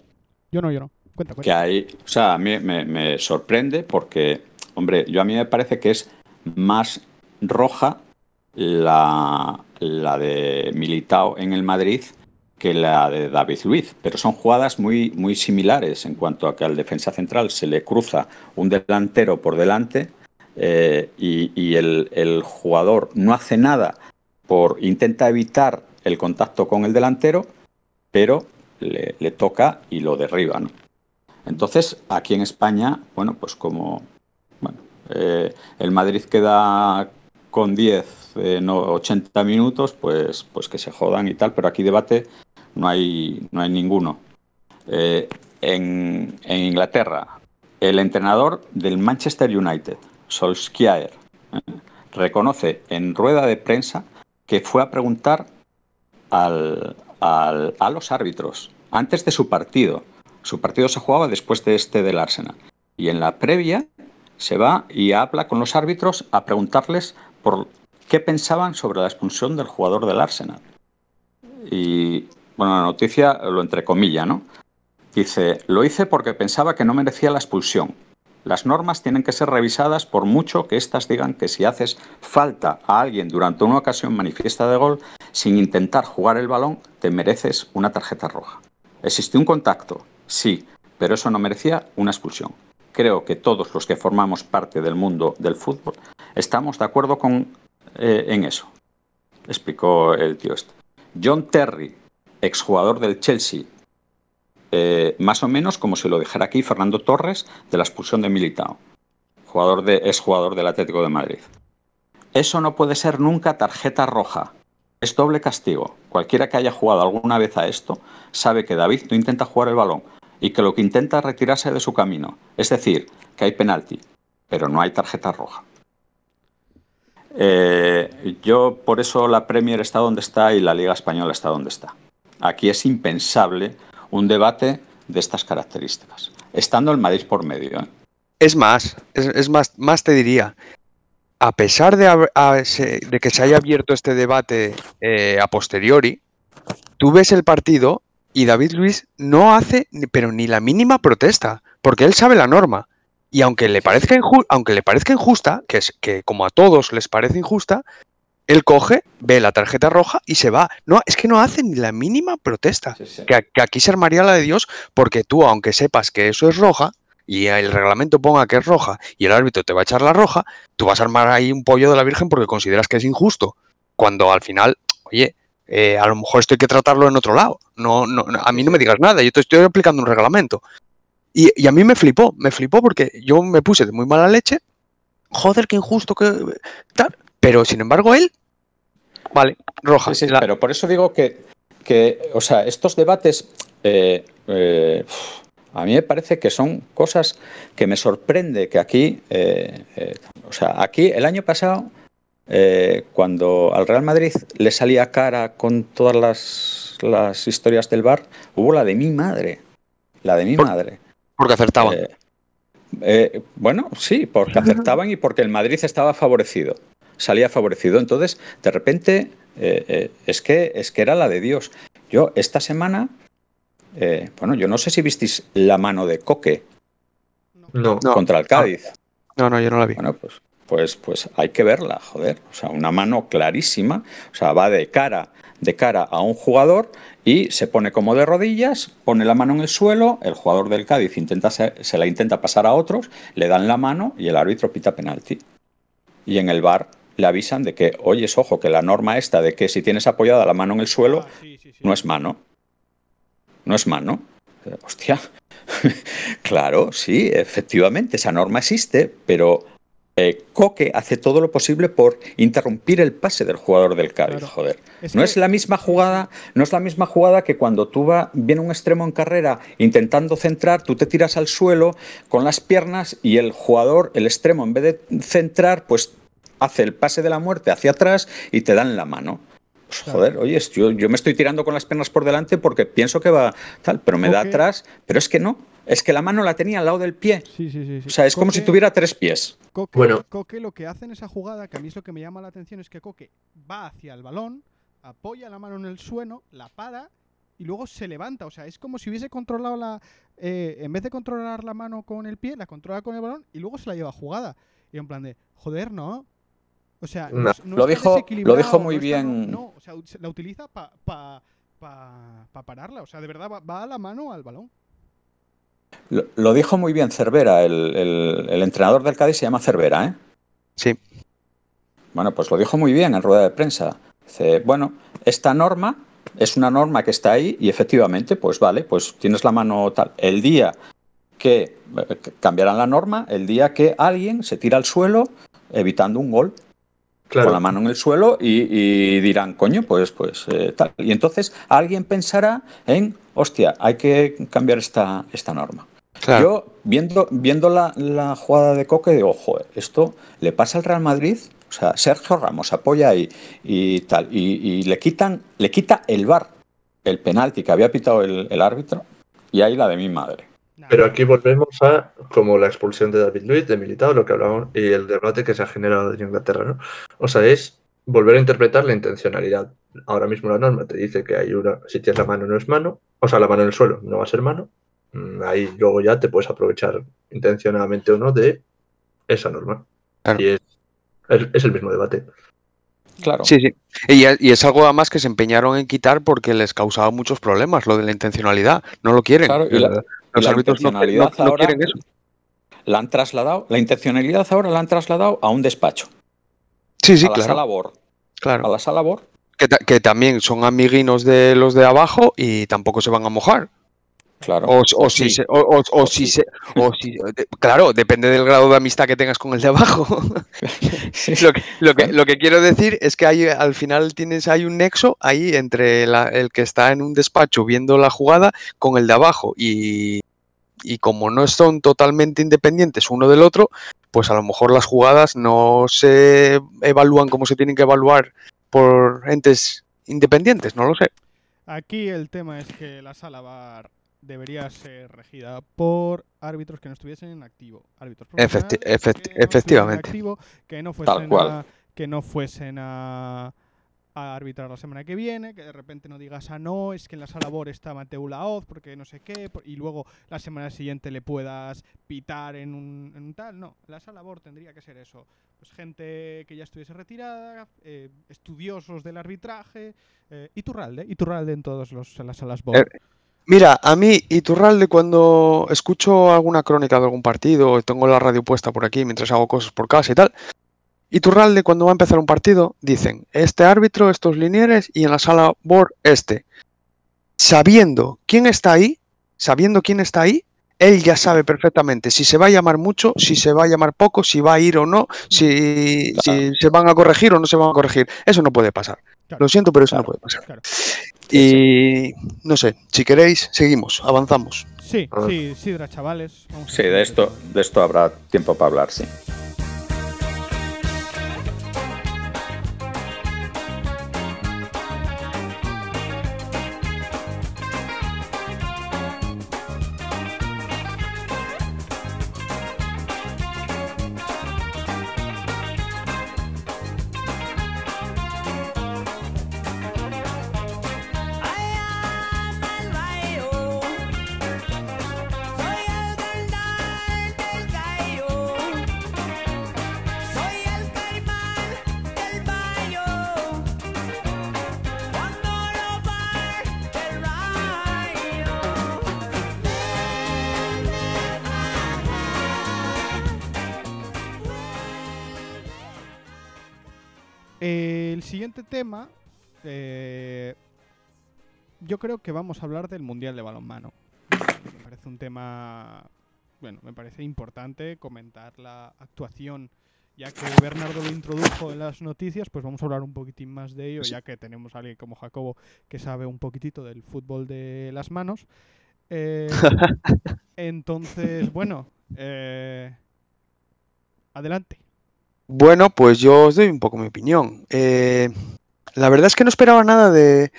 yo no, yo no. Que hay, o sea, a mí me, sorprende porque, hombre, yo a mí me parece que es más roja la, la de Militao en el Madrid que la de David Luiz, pero son jugadas muy, muy similares en cuanto a que al defensa central se le cruza un delantero por delante eh, y, el, jugador no hace nada por intenta evitar el contacto con el delantero, pero le, le toca y lo derriba. ¿no? Entonces, aquí en España, bueno, pues como eh, el Madrid queda con 10 en 80 minutos, pues, pues que se jodan y tal, pero aquí debate no hay, no hay ninguno. Eh, en, Inglaterra, el entrenador del Manchester United, Solskjaer, eh, reconoce en rueda de prensa que fue a preguntar a los árbitros antes de su partido su partido se jugaba después de este del Arsenal. Y en la previa se va y habla con los árbitros a preguntarles por qué pensaban sobre la expulsión del jugador del Arsenal. Y bueno, la noticia lo entrecomilla, ¿no? Dice, lo hice porque pensaba que no merecía la expulsión. Las normas tienen que ser revisadas por mucho que éstas digan que si haces falta a alguien durante una ocasión manifiesta de gol, sin intentar jugar el balón, te mereces una tarjeta roja. Existe un contacto, Sí, pero eso no merecía una expulsión. Creo que todos los que formamos parte del mundo del fútbol estamos de acuerdo con, eh, en eso, explicó el tío este. John Terry, exjugador del Chelsea, eh, más o menos como se lo dijera aquí Fernando Torres de la expulsión de Militao, jugador de, es jugador del Atlético de Madrid. Eso no puede ser nunca tarjeta roja. Es doble castigo. Cualquiera que haya jugado alguna vez a esto sabe que David no intenta jugar el balón, y que lo que intenta es retirarse de su camino. Es decir, que hay penalti, pero no hay tarjeta roja. Eh, yo por eso la Premier está donde está y la Liga Española está donde está. Aquí es impensable un debate de estas características, estando el Madrid por medio. ¿eh? Es más, es, más, más te diría, a pesar de, de, que se haya abierto este debate eh, a posteriori, tú ves el partido y David Luis no hace, pero ni la mínima protesta, porque él sabe la norma. Y aunque le parezca, aunque le parezca injusta, que es que como a todos les parece injusta, él coge, ve la tarjeta roja y se va. No, es que no hace ni la mínima protesta. Que, aquí se armaría la de Dios, porque tú, aunque sepas que eso es roja, y el reglamento ponga que es roja, y el árbitro te va a echar la roja, tú vas a armar ahí un pollo de la Virgen porque consideras que es injusto. Cuando al final, oye, eh, a lo mejor esto hay que tratarlo en otro lado. No, no, a mí no me digas nada, yo te estoy aplicando un reglamento. Y, a mí me flipó, me flipó porque yo me puse de muy mala leche. Joder, qué injusto que tal. Pero sin embargo, él, vale, roja. Sí, Pero por eso digo que, que, o sea, estos debates, eh, eh, a mí me parece que son cosas que me sorprende que aquí, o sea, aquí el año pasado eh, cuando al Real Madrid le salía cara con todas las, historias del bar, hubo la de mi madre. La de mi Por- madre. Porque acertaban. Eh, eh, bueno, sí, porque acertaban y porque el Madrid estaba favorecido. Salía favorecido. Entonces, de repente, eh, eh, es, que, es que era la de Dios. Yo, esta semana, eh, bueno, yo no sé si visteis la mano de Coque No. No. contra el Cádiz. No, no, yo no la vi. Bueno, pues, pues, pues hay que verla, joder. O sea, una mano clarísima. O sea, va de cara, de cara a un jugador y se pone como de rodillas, pone la mano en el suelo, el jugador del Cádiz intenta se, se la intenta pasar a otros, le dan la mano y el árbitro pita penalti. Y en el bar le avisan de que, oye, es ojo, que la norma esta de que si tienes apoyada la mano en el suelo, Ah, sí, sí, sí. no es mano. No es mano. Hostia. claro, sí, efectivamente, esa norma existe, pero eh, Coque hace todo lo posible por interrumpir el pase del jugador del Cádiz, Claro. joder. Es No que- es la misma jugada, no es la misma jugada que cuando tú va, viene un extremo en carrera intentando centrar, tú te tiras al suelo con las piernas y el jugador, el extremo, en vez de centrar, pues hace el pase de la muerte hacia atrás y te dan la mano. Pues, Claro. joder, oye, yo, yo me estoy tirando con las piernas por delante porque pienso que va tal, pero me da atrás, pero es que no, es que la mano la tenía al lado del pie. Sí, sí, sí, sí. O sea, es como si tuviera tres pies. Coque, Bueno. Coque lo que hace en esa jugada, que a mí es lo que me llama la atención, es que Coque va hacia el balón, apoya la mano en el suelo, la para y luego se levanta. O sea, es como si hubiese controlado la. eh, en vez de controlar la mano con el pie, la controla con el balón y luego se la lleva jugada. Y en plan de, joder, no. O sea, no, No. Lo está dijo- lo desequilibrado, dijo muy no está- bien. No, o sea, la utiliza para pa, pa- pa pararla. O sea, de verdad va, va a la mano al balón. Lo, lo dijo muy bien Cervera, el, el- el entrenador del Cádiz se llama Cervera, ¿eh? Sí. Bueno, pues lo dijo muy bien en rueda de prensa. Dice, bueno, esta norma es una norma que está ahí y efectivamente, pues vale, pues tienes la mano tal. El día que eh, que cambiarán la norma, el día que alguien se tira al suelo evitando un gol con la mano en el suelo y, y dirán, coño, pues, pues eh, tal. Y entonces alguien pensará en, hostia, hay que cambiar esta, esta norma. Claro. Yo, viendo, viendo la, la jugada de Coque, digo, joder, esto le pasa al Real Madrid. O sea, Sergio Ramos apoya ahí y tal. Y, y le quitan, le quita el bar, el penalti que había pitado el, el árbitro, y ahí la de mi madre. Pero aquí volvemos a como la expulsión de David Luiz, de Militao, lo que hablábamos, y el debate que se ha generado en Inglaterra, ¿no? O sea, es volver a interpretar la intencionalidad. Ahora mismo la norma te dice que hay una, si tienes la mano no es mano, o sea, la mano en el suelo no va a ser mano. Mm, Ahí luego ya te puedes aprovechar intencionadamente o no de esa norma. Claro. Y es, es, es el mismo debate. Claro. Sí, sí. Y, y es algo además que se empeñaron en quitar porque les causaba muchos problemas, lo de la intencionalidad. No lo quieren. Claro, y la- Los la árbitros no, no- intencionalidad no ahora quieren eso. la han trasladado, la intencionalidad ahora la han trasladado a un despacho, Sí, sí, a la claro. sala BOR. claro. A la sala BOR. Que, ta- que también son amiguinos de los de abajo y tampoco se van a mojar. Claro. O, o sí. si se- o- o- o O si sí. se- o si- de- claro, depende del grado de amistad que tengas con el de abajo. Sí. lo, que, lo, que, lo que quiero decir es que hay, al final tienes hay un nexo ahí entre la- el que está en un despacho viendo la jugada con el de abajo y, y como no son totalmente independientes uno del otro, pues a lo mejor las jugadas no se evalúan como se tienen que evaluar por entes independientes, no lo sé. Aquí el tema es que la sala VAR debería ser regida por árbitros que no estuviesen en activo. Árbitros Efecti- que no efectivamente. activo, que no fuesen cual. a, que no fuesen a, a arbitrar la semana que viene, que de repente no digas, ah, no, es que en la sala VAR está Mateo Laoz, porque no sé qué, y luego la semana siguiente le puedas pitar en un, en un tal. No, la sala VAR tendría que ser eso. Pues gente que ya estuviese retirada, eh, estudiosos del arbitraje, eh, Iturralde en todas los, en las salas VAR. Eh, Mira, a mí, Iturralde, cuando escucho alguna crónica de algún partido, o tengo la radio puesta por aquí mientras hago cosas por casa y tal, Iturralde, cuando va a empezar un partido, dicen, este árbitro, estos linieres y en la sala board este. Sabiendo quién está ahí, sabiendo quién está ahí, él ya sabe perfectamente si se va a llamar mucho, si se va a llamar poco, si va a ir o no, si, si se van a corregir o no se van a corregir. Eso no puede pasar. Claro. Lo siento, pero eso no puede pasar. Y no sé, si queréis, seguimos, avanzamos. Sí, Ah. sí, sidra, chavales. Vamos a Sí, de esto, de esto habrá tiempo para hablar, sí. Yo creo que vamos a hablar del Mundial de Balonmano. Me parece un tema, bueno, me parece importante comentar la actuación, ya que Bernardo lo introdujo en las noticias, pues vamos a hablar un poquitín más de ello, ya que tenemos a alguien como Jacobo que sabe un poquitito del fútbol de las manos. Eh, entonces, bueno, eh, adelante. Bueno, pues yo os doy un poco mi opinión. Eh, la verdad es que no esperaba nada de,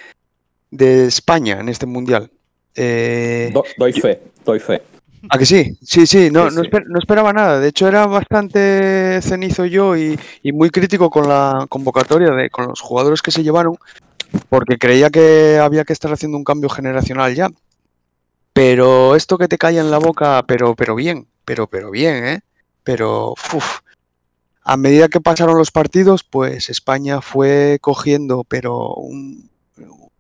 de España en este mundial. Eh, Do- doy fe, doy fe. ¿A que sí? Sí, sí, no, Sí, no, sí. esper- no esperaba nada. De hecho, era bastante cenizo yo y, y muy crítico con la convocatoria, de, con los jugadores que se llevaron, porque creía que había que estar haciendo un cambio generacional ya. Pero esto que te cae en la boca, pero, pero bien, pero, pero bien, ¿eh? Pero, uf, a medida que pasaron los partidos, pues España fue cogiendo, pero un,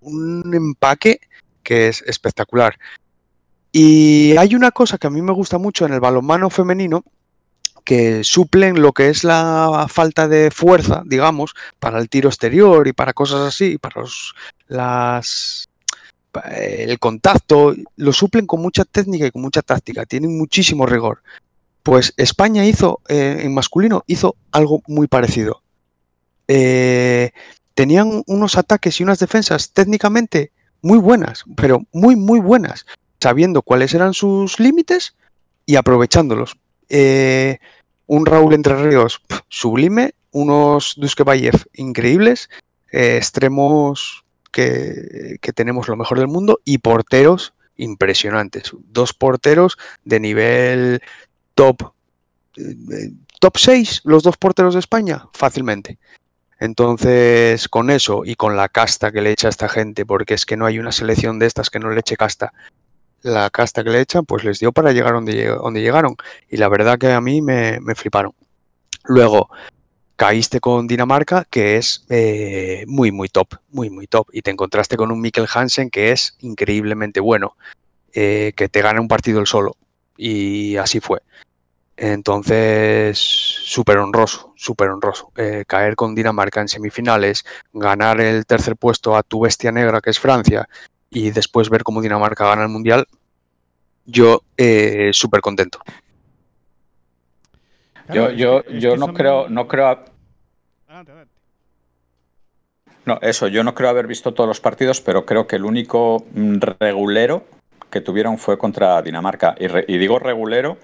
un empaque que es espectacular. Y hay una cosa que a mí me gusta mucho en el balonmano femenino, que suplen lo que es la falta de fuerza, digamos, para el tiro exterior y para cosas así, para los, las, pa- el contacto, lo suplen con mucha técnica y con mucha táctica, tienen muchísimo rigor. Pues España hizo, eh, en masculino, hizo algo muy parecido. Eh, tenían unos ataques y unas defensas técnicamente muy buenas, pero muy, muy buenas, sabiendo cuáles eran sus límites y aprovechándolos. Eh, un Raúl Entre Ríos sublime, unos Duskebayev increíbles, eh, extremos que, que tenemos lo mejor del mundo y porteros impresionantes. Dos porteros de nivel top, eh, top 6, los dos porteros de España, fácilmente. Entonces, con eso y con la casta que le echa esta gente, porque es que no hay una selección de estas que no le eche casta, la casta que le echan, pues les dio para llegar donde, donde llegaron. Y la verdad que a mí me, me fliparon. Luego, caíste con Dinamarca, que es eh, muy, muy top, muy, muy top. Y te encontraste con un Mikkel Hansen que es increíblemente bueno, eh, que te gana un partido el solo. Y así fue. Entonces, súper honroso, súper honroso. Eh, caer con Dinamarca en semifinales, ganar el tercer puesto a tu bestia negra, que es Francia, y después ver cómo Dinamarca gana el Mundial, yo eh, súper contento. Yo, yo, yo no creo, no creo, no, eso, yo no creo haber visto todos los partidos, pero creo que el único mm, regulero que tuvieron fue contra Dinamarca. Y, re- y digo regulero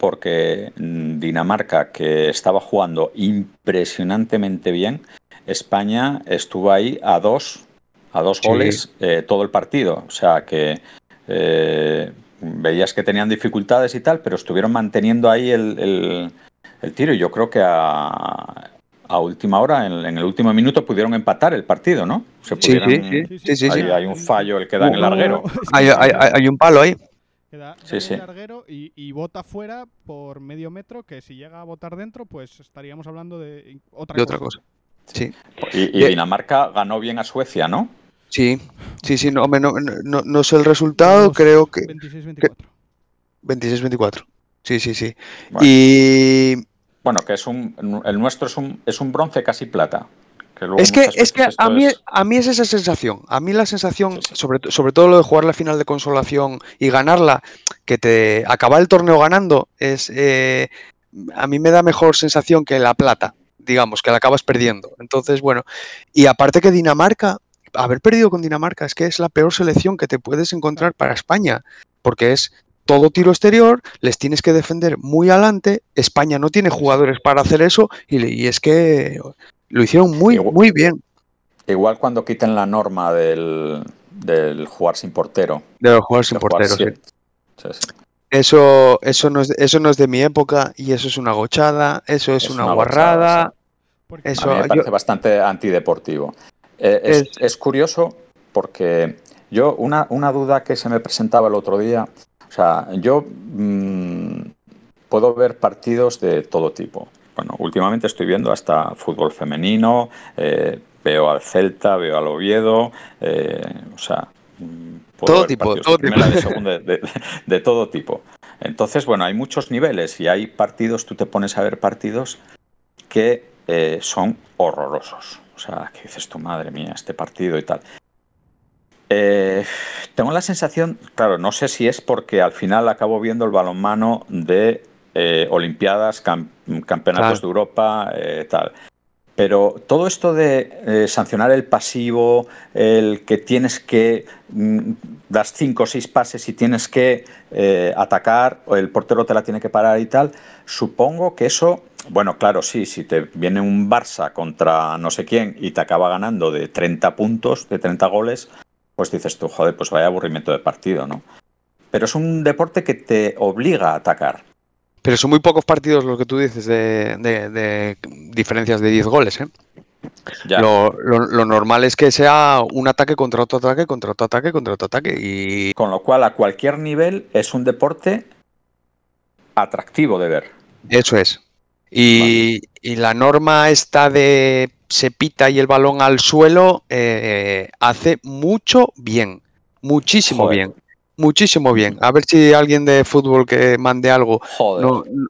porque mm, Dinamarca, que estaba jugando impresionantemente bien, España estuvo ahí a dos, a dos Sí. goles eh, todo el partido. O sea que eh, veías que tenían dificultades y tal, pero estuvieron manteniendo ahí el, el- el tiro. Y yo creo que a, a última hora, en, en el último minuto, pudieron empatar el partido, ¿no? Se Sí, sí, pudieron- sí, sí, sí, Hay, sí. hay un fallo el que da en el No, larguero. hay- hay- hay un palo ahí. Que da- Sí, sí. larguero y, y bota fuera por medio metro, que si llega a botar dentro, pues estaríamos hablando de otra De otra cosa. Sí, Y, y Dinamarca ganó bien a Suecia, ¿no? sí, sí, sí, no, no, no, no sé el resultado, creo que 26-24. 26-24. Sí, sí, sí. Bueno. Y Bueno, que es un, el nuestro es un, es un bronce casi plata. Que luego es que, es que a mí, es- a mí es esa sensación. A mí la sensación, sobre, sobre todo lo de jugar la final de consolación y ganarla, que te acabar el torneo ganando, es eh, a mí me da mejor sensación que la plata, digamos, que la acabas perdiendo. Entonces, bueno, y aparte que Dinamarca, haber perdido con Dinamarca es que es la peor selección que te puedes encontrar para España, porque es todo tiro exterior, les tienes que defender muy adelante, España no tiene jugadores para hacer eso y, y es que lo hicieron muy, Igual- muy bien. Igual cuando quiten la norma del, del jugar sin portero. De los sin de jugar sí. Sí, sí. Eso, eso, no es, eso no es de mi época y eso es una gochada, eso es, Es una, una guarrada. gochada, Eso- A mí me yo- parece bastante antideportivo. Eh, es, Es- es curioso porque yo, una, una duda que se me presentaba el otro día, o sea, yo mm, puedo ver partidos de todo tipo. Bueno, últimamente estoy viendo hasta fútbol femenino, eh, veo al Celta, veo al Oviedo, eh, o sea, mm, Todo tipo, de primera, tipo. de segunda, de, de- de todo tipo. Entonces, bueno, hay muchos niveles y hay partidos, tú te pones a ver partidos que eh, son horrorosos. O sea, que dices tu madre mía, este partido y tal. Eh, tengo la sensación, claro, no sé si es porque al final acabo viendo el balonmano de eh, Olimpiadas, Campeonatos de Europa, eh, tal. Pero todo esto de sancionar el pasivo, el que tienes que mm, das cinco o seis pases y tienes que atacar, o el portero te la tiene que parar y tal, supongo que eso bueno, claro, sí, si te viene un Barça contra no sé quién y te acaba ganando de 30 puntos, de 30 goles, pues dices tú, joder, pues vaya aburrimiento de partido, ¿no? Pero es un deporte que te obliga a atacar. Pero son muy pocos partidos los que tú dices de, diferencias de 10 goles, ¿eh? Lo, normal es que sea un ataque contra otro ataque, contra otro ataque, contra otro ataque. Y... Con lo cual, a cualquier nivel, es un deporte atractivo de ver. Eso es. Y, la norma esta de se pita y el balón al suelo eh, hace mucho bien, muchísimo bien. Muchísimo bien. A ver si alguien de fútbol que mande algo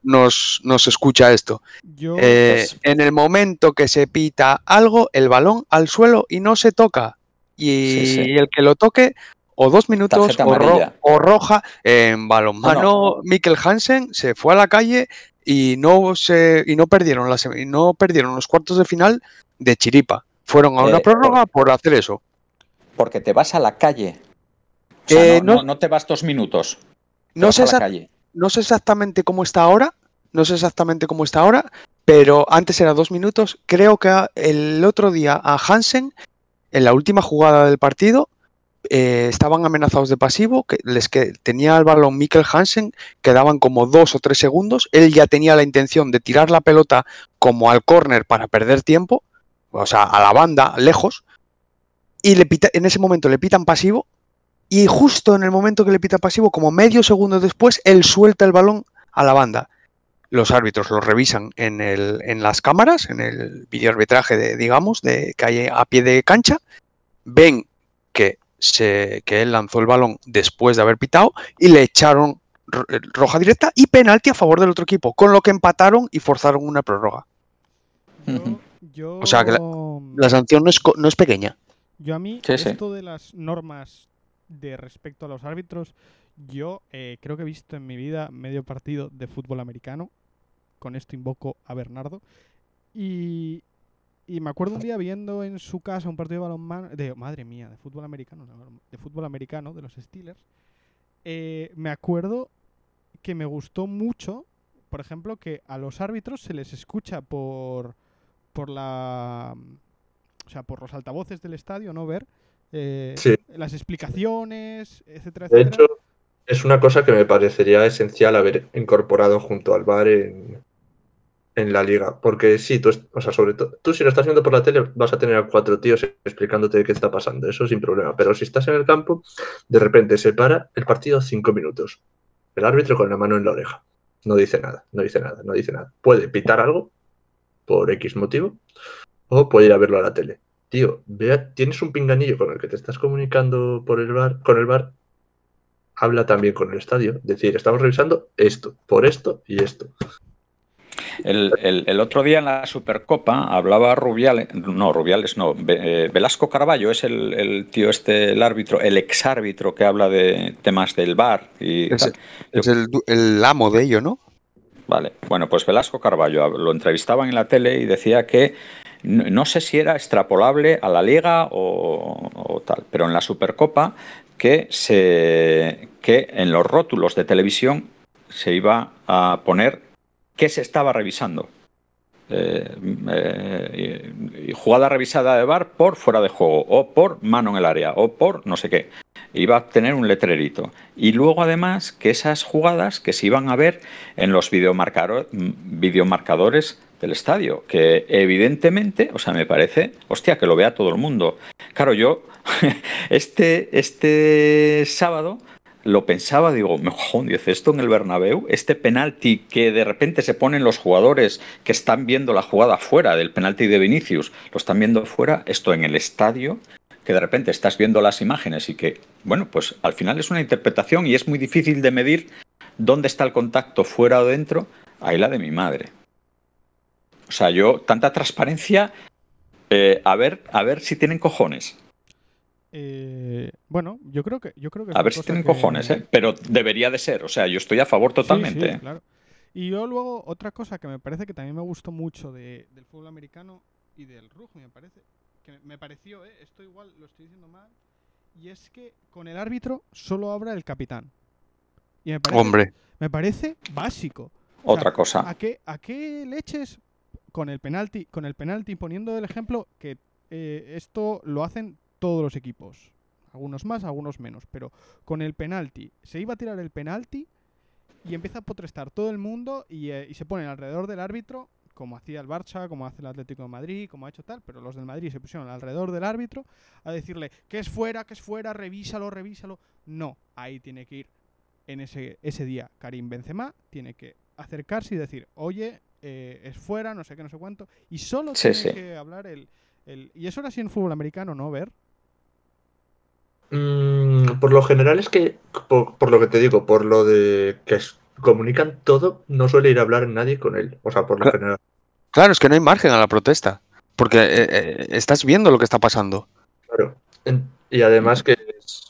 nos, nos, escucha esto. Eh, en el momento que se pita algo, el balón al suelo y no se toca. Y, el que lo toque, o dos minutos o, roja. En balonmano, Mikkel Hansen se fue a la calle y no se y no perdieron las y no perdieron los cuartos de final de chiripa. Fueron a una eh, prórroga por, hacer eso. Porque te vas a la calle. Eh, no, te vas dos minutos. No sé, no sé exactamente cómo está ahora. No sé exactamente cómo está ahora. Pero antes era dos minutos. Creo que el otro día a Hansen, en la última jugada del partido, eh, estaban amenazados de pasivo, que les que tenía el balón Mikkel Hansen, quedaban como dos o tres segundos, él ya tenía la intención de tirar la pelota como al córner para perder tiempo, o sea, a la banda, lejos, y le pita, en ese momento le pitan pasivo, y justo en el momento que le pita pasivo, como medio segundo después, él suelta el balón a la banda. Los árbitros lo revisan en, el, en las cámaras, en el videoarbitraje, de, digamos, de que hay a pie de cancha, ven que que él lanzó el balón después de haber pitado y le echaron eh, roja directa y penalti a favor del otro equipo, con lo que empataron y forzaron una prórroga. o sea que la, sanción no es, no es, pequeña. Yo a mí, esto de las normas de respecto a los árbitros, yo eh, creo que he visto en mi vida medio partido de fútbol americano. Con esto invoco a Bernardo. Y, y me acuerdo un día viendo en su casa un partido de balonmano, de, madre mía, de fútbol americano, de fútbol americano, de los Steelers. Eh, me acuerdo que me gustó mucho, por ejemplo, que a los árbitros se les escucha por, por la, o sea, por los altavoces del estadio, ¿no? Ver eh, las explicaciones, etcétera, De hecho, es una cosa que me parecería esencial haber incorporado junto al bar en, en la liga. Porque sí, tú, o sea, sobre todo, tú si lo estás viendo por la tele vas a tener a cuatro tíos explicándote qué está pasando, eso sin problema. Pero si estás en el campo, de repente se para el partido cinco minutos. El árbitro con la mano en la oreja. No dice nada, no dice nada, no dice nada. Puede pitar algo por X motivo o puede ir a verlo a la tele. Tío, vea, tienes un pinganillo con el que te estás comunicando por el bar, con el bar, habla también con el estadio. Decir, estamos revisando esto, por esto y esto. El, otro día en la Supercopa hablaba Rubiales, no, Rubiales no, eh, Velasco Carballo es el, tío este, el árbitro, el exárbitro que habla de temas del bar. Y es, el, amo de ello, ¿no? Vale, bueno, pues Velasco Carballo lo entrevistaban en la tele y decía que no, sé si era extrapolable a la liga o, tal, pero en la Supercopa que, se, que en los rótulos de televisión se iba a poner ¿Qué se estaba revisando? Eh, eh, jugada revisada de bar por fuera de juego, o por mano en el área, o por no sé qué. Iba a tener un letrerito. Y luego, además, que esas jugadas que se iban a ver en los videomarcadores del estadio, que evidentemente, o sea, me parece, hostia, que lo vea todo el mundo. Claro, yo este, este sábado lo pensaba, digo, dice esto en el Bernabéu, este penalti que de repente se ponen los jugadores que están viendo la jugada fuera del penalti de Vinicius, lo están viendo fuera, esto en el estadio, que de repente estás viendo las imágenes y que, bueno, pues al final es una interpretación y es muy difícil de medir dónde está el contacto fuera o dentro, ahí la de mi madre. O sea, yo, tanta transparencia, Eh, a ver, a ver si tienen cojones. Eh, bueno, yo creo que yo creo que A ver si tienen que- cojones, ¿eh? Pero debería de ser. O sea, yo estoy a favor Sí, totalmente. sí, ¿eh? claro. Y yo luego otra cosa que me parece que también me gustó mucho de- del fútbol americano y del rugby, me parece, que me pareció, ¿eh? esto igual lo estoy diciendo mal, y es que con el árbitro solo habla el capitán. Y me parece, Hombre, me parece básico. O sea, Otra cosa. ¿A qué, ¿A qué leches con el penalti, con el penalti poniendo el ejemplo que eh, esto lo hacen todos los equipos? Algunos más, algunos menos. Pero con el penalti, se iba a tirar el penalti y empieza a potrestar todo el mundo y, eh, y se ponen alrededor del árbitro, como hacía el Barça, como hace el Atlético de Madrid, como ha hecho tal, pero los del Madrid se pusieron alrededor del árbitro a decirle que es fuera, que es fuera, revísalo, revísalo. No, ahí tiene que ir en ese, ese día Karim Benzema, tiene que acercarse y decir, oye, eh, es fuera, no sé qué, no sé cuánto, y solo Sí, tiene sí. que hablar el, el... Y eso era así en fútbol americano, ¿no? Ver. Mm, por lo general es que, por, por lo que te digo, por lo de que es- comunican todo, no suele ir a hablar nadie con él. O sea, por lo Claro. general. claro, es que no hay margen a la protesta. Porque eh, eh, estás viendo lo que está pasando. Claro. En- y además que es,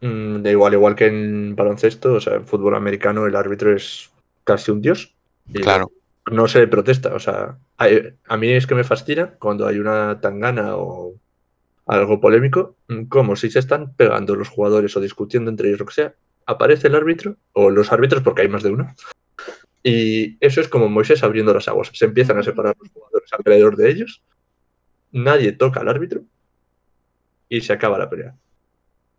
mm, de igual, igual que en baloncesto, o sea, en fútbol americano el árbitro es casi un dios. Y Claro. No se protesta. O sea, a mí es que me fascina cuando hay una tangana o algo polémico, como si se están pegando los jugadores o discutiendo entre ellos lo que sea, aparece el árbitro, o los árbitros, porque hay más de uno. Y eso es como Moisés abriendo las aguas. Se empiezan a separar los jugadores alrededor de ellos. Nadie toca al árbitro y se acaba la pelea.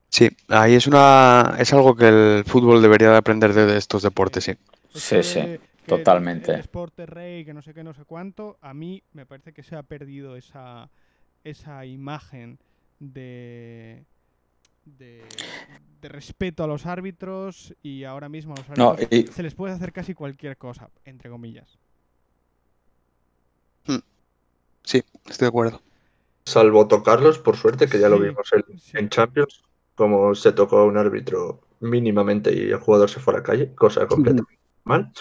Sí, ahí es una es algo que el fútbol debería de aprender de, estos deportes, sí. Sí, sí, totalmente. El, deporte rey, que no sé qué, no sé cuánto, a mí me parece que se ha perdido esa, esa imagen de, de, de respeto a los árbitros y ahora mismo a los No, árbitros y- se les puede hacer casi cualquier cosa, entre comillas. Sí, estoy de acuerdo. Salvo tocarlos, por suerte, que ya lo Sí, vimos en, sí. en Champions, como se tocó a un árbitro mínimamente y el jugador se fue a la calle, cosa completamente normal.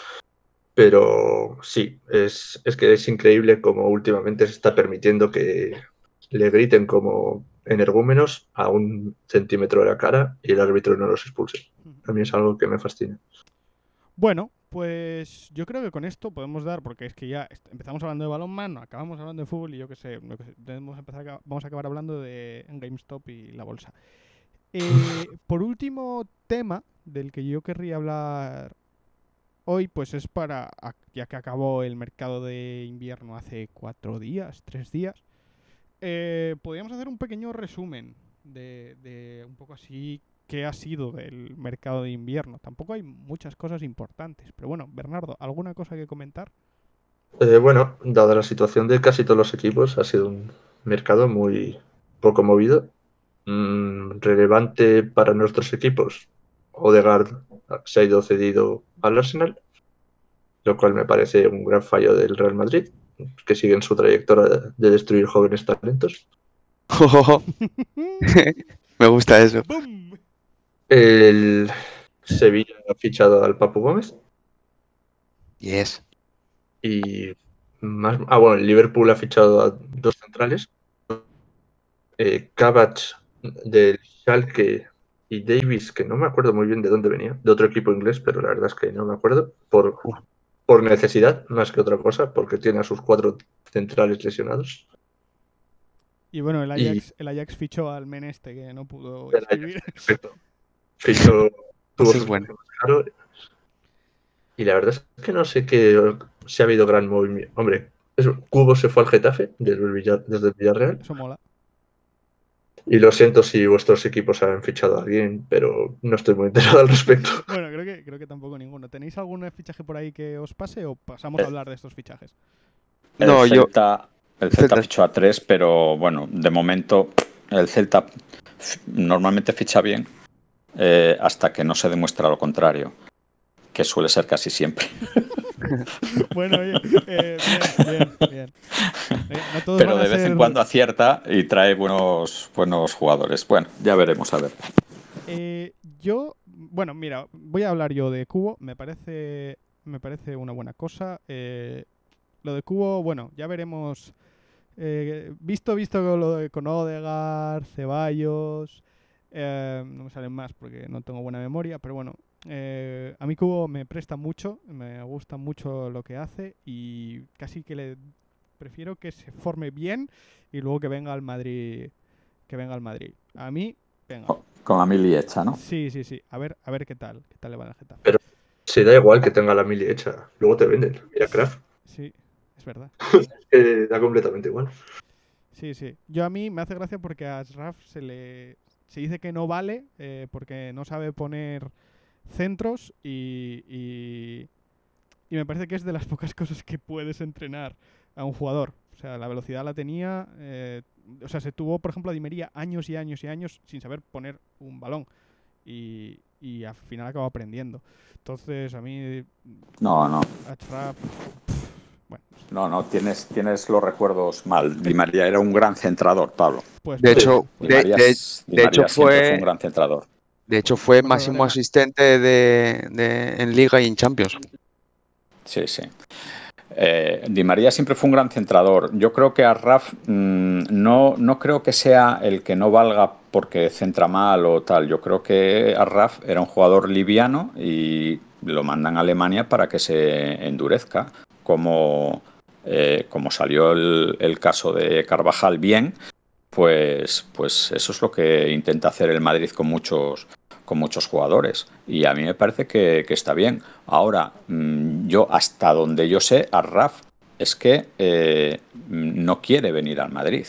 Pero sí, es, es que es increíble como últimamente se está permitiendo que le griten como energúmenos a un centímetro de la cara y el árbitro no los expulse. A mí es algo que me fascina. Bueno, pues yo creo que con esto podemos dar, porque es que ya empezamos hablando de balonmano, acabamos hablando de fútbol y yo qué sé, sé, debemos empezar a- vamos a acabar hablando de GameStop y la bolsa. Eh, por último tema del que yo querría hablar hoy, pues es para, ya que acabó el mercado de invierno hace cuatro días, tres días, eh, podríamos hacer un pequeño resumen de, de un poco así qué ha sido del mercado de invierno. Tampoco hay muchas cosas importantes, pero bueno, Bernardo, ¿alguna cosa que comentar? Eh, bueno, dada la situación de casi todos los equipos, ha sido un mercado muy poco movido. Mm, relevante para nuestros equipos. Odegaard se ha ido cedido al Arsenal, lo cual me parece un gran fallo del Real Madrid, que sigue en su trayectoria de destruir jóvenes talentos. Me gusta eso. El Sevilla ha fichado al Papu Gómez Yes. y más. Ah, bueno, el Liverpool ha fichado a dos centrales. Eh, del Schalke y Davis, que no me acuerdo muy bien de dónde venía, de otro equipo inglés, pero la verdad es que no me acuerdo, por, por necesidad más que otra cosa, porque tiene a sus cuatro centrales lesionados. Y bueno, el Y- Ajax, el Ajax fichó al Meneste, que no pudo Ajax, escribir. Perfecto. Fichó, tuvo es bueno. caro. Y la verdad es que no sé que si ha habido gran movimiento. Hombre, Cubo se fue al Getafe desde el, Villar- desde el Villarreal. Eso mola. Y lo siento si vuestros equipos han fichado a alguien, pero no estoy muy enterado al respecto. Bueno, creo que, creo que tampoco ninguno. ¿Tenéis algún fichaje por ahí que os pase o pasamos a Eh. hablar de estos fichajes? El No, yo. Celta, el Celta Celta. fichó a tres, pero bueno, de momento el Celta normalmente ficha bien eh, hasta que no se demuestra lo contrario, que suele ser casi siempre. Bueno, eh, bien, bien, bien. No todos Pero de vez en cuando acierta y trae buenos, buenos jugadores. Bueno, ya veremos, a ver. Eh, yo, bueno, mira, voy a hablar yo de Cubo. Me parece, me parece una buena cosa. Eh, lo de Cubo, bueno, ya veremos visto, visto con lo de con Odegar, Ceballos, no me salen más porque no tengo buena memoria, pero bueno, eh, a mí Cubo me presta mucho, me gusta mucho lo que hace y casi que le prefiero que se forme bien y luego que venga al Madrid, que venga al Madrid. A mí, venga. Con la mili hecha, ¿no? Sí, sí, sí. A ver, a ver qué tal, qué tal le va a Getafe. Pero- Se da igual que tenga la mili hecha, luego te venden. Y a Kraft Sí, es verdad. eh, da completamente igual. Sí, sí. Yo a mí me hace gracia porque a Ashraf se le se dice que no vale eh, porque no sabe poner centros y, y, y me parece que es de las pocas cosas que puedes entrenar a un jugador. O sea, la velocidad la tenía. eh, o sea, se tuvo, por ejemplo, a Di María años y años y años sin saber poner un balón. Y, y al final acabó aprendiendo. Entonces, a mí, No, no. Bueno, No, no, tienes, tienes los recuerdos mal. Di María era un gran centrador, Pablo. pues. De hecho, de, María, de- es- Di de María hecho fue- un gran centrador. De hecho fue máximo asistente de, de- en Liga y en Champions. Sí, sí. Eh, Di María siempre fue un gran centrador. Yo creo que a Raf mm, no, no creo que sea el que no valga porque centra mal o tal. Yo creo que a Raf era un jugador liviano y lo mandan a Alemania para que se endurezca, como, eh, como salió el, el caso de Carvajal bien, pues, pues eso es lo que intenta hacer el Madrid con muchos, con muchos jugadores. Y a mí me parece que, está bien. Ahora, mm, yo hasta donde yo sé, a Raf es que eh, no quiere venir al Madrid,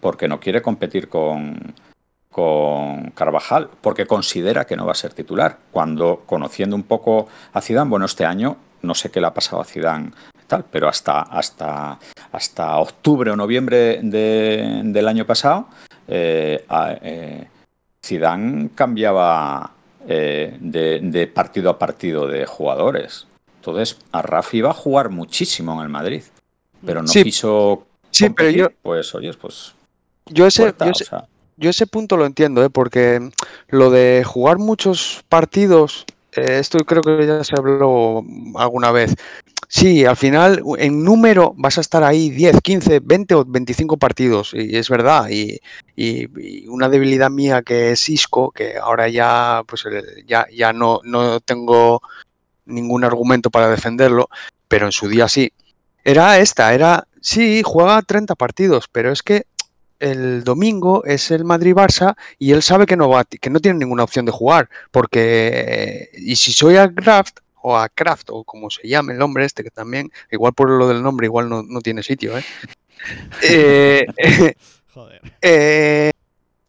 porque no quiere competir con, con Carvajal, porque considera que no va a ser titular. Cuando conociendo un poco a Zidane, bueno, este año no sé qué le ha pasado a Zidane tal, pero hasta, hasta, hasta octubre o noviembre de- del año pasado, eh, eh, Zidane cambiaba eh, de, de partido a partido de jugadores. Entonces, a Rafa iba a jugar muchísimo en el Madrid, pero no Sí. quiso Sí, pero yo, pues oye, pues yo ese, puerta, yo o ese- sea, yo ese punto lo entiendo, ¿eh? porque lo de jugar muchos partidos, eh, esto creo que ya se habló alguna vez. Sí, al final en número vas a estar ahí 10, 15, 20 o 25 partidos, y es verdad. Y, una debilidad mía que es Isco, que ahora ya, pues, ya, ya no, no tengo ningún argumento para defenderlo, pero en su día sí. Era esta, era, sí, juega 30 partidos, pero es que el domingo es el Madrid-Barça y él sabe que no va, que no tiene ninguna opción de jugar, porque y si soy a Kraft o a Kraft o como se llame el hombre este que también igual por lo del nombre igual no, no tiene sitio, ¿eh? Eh, Joder. eh,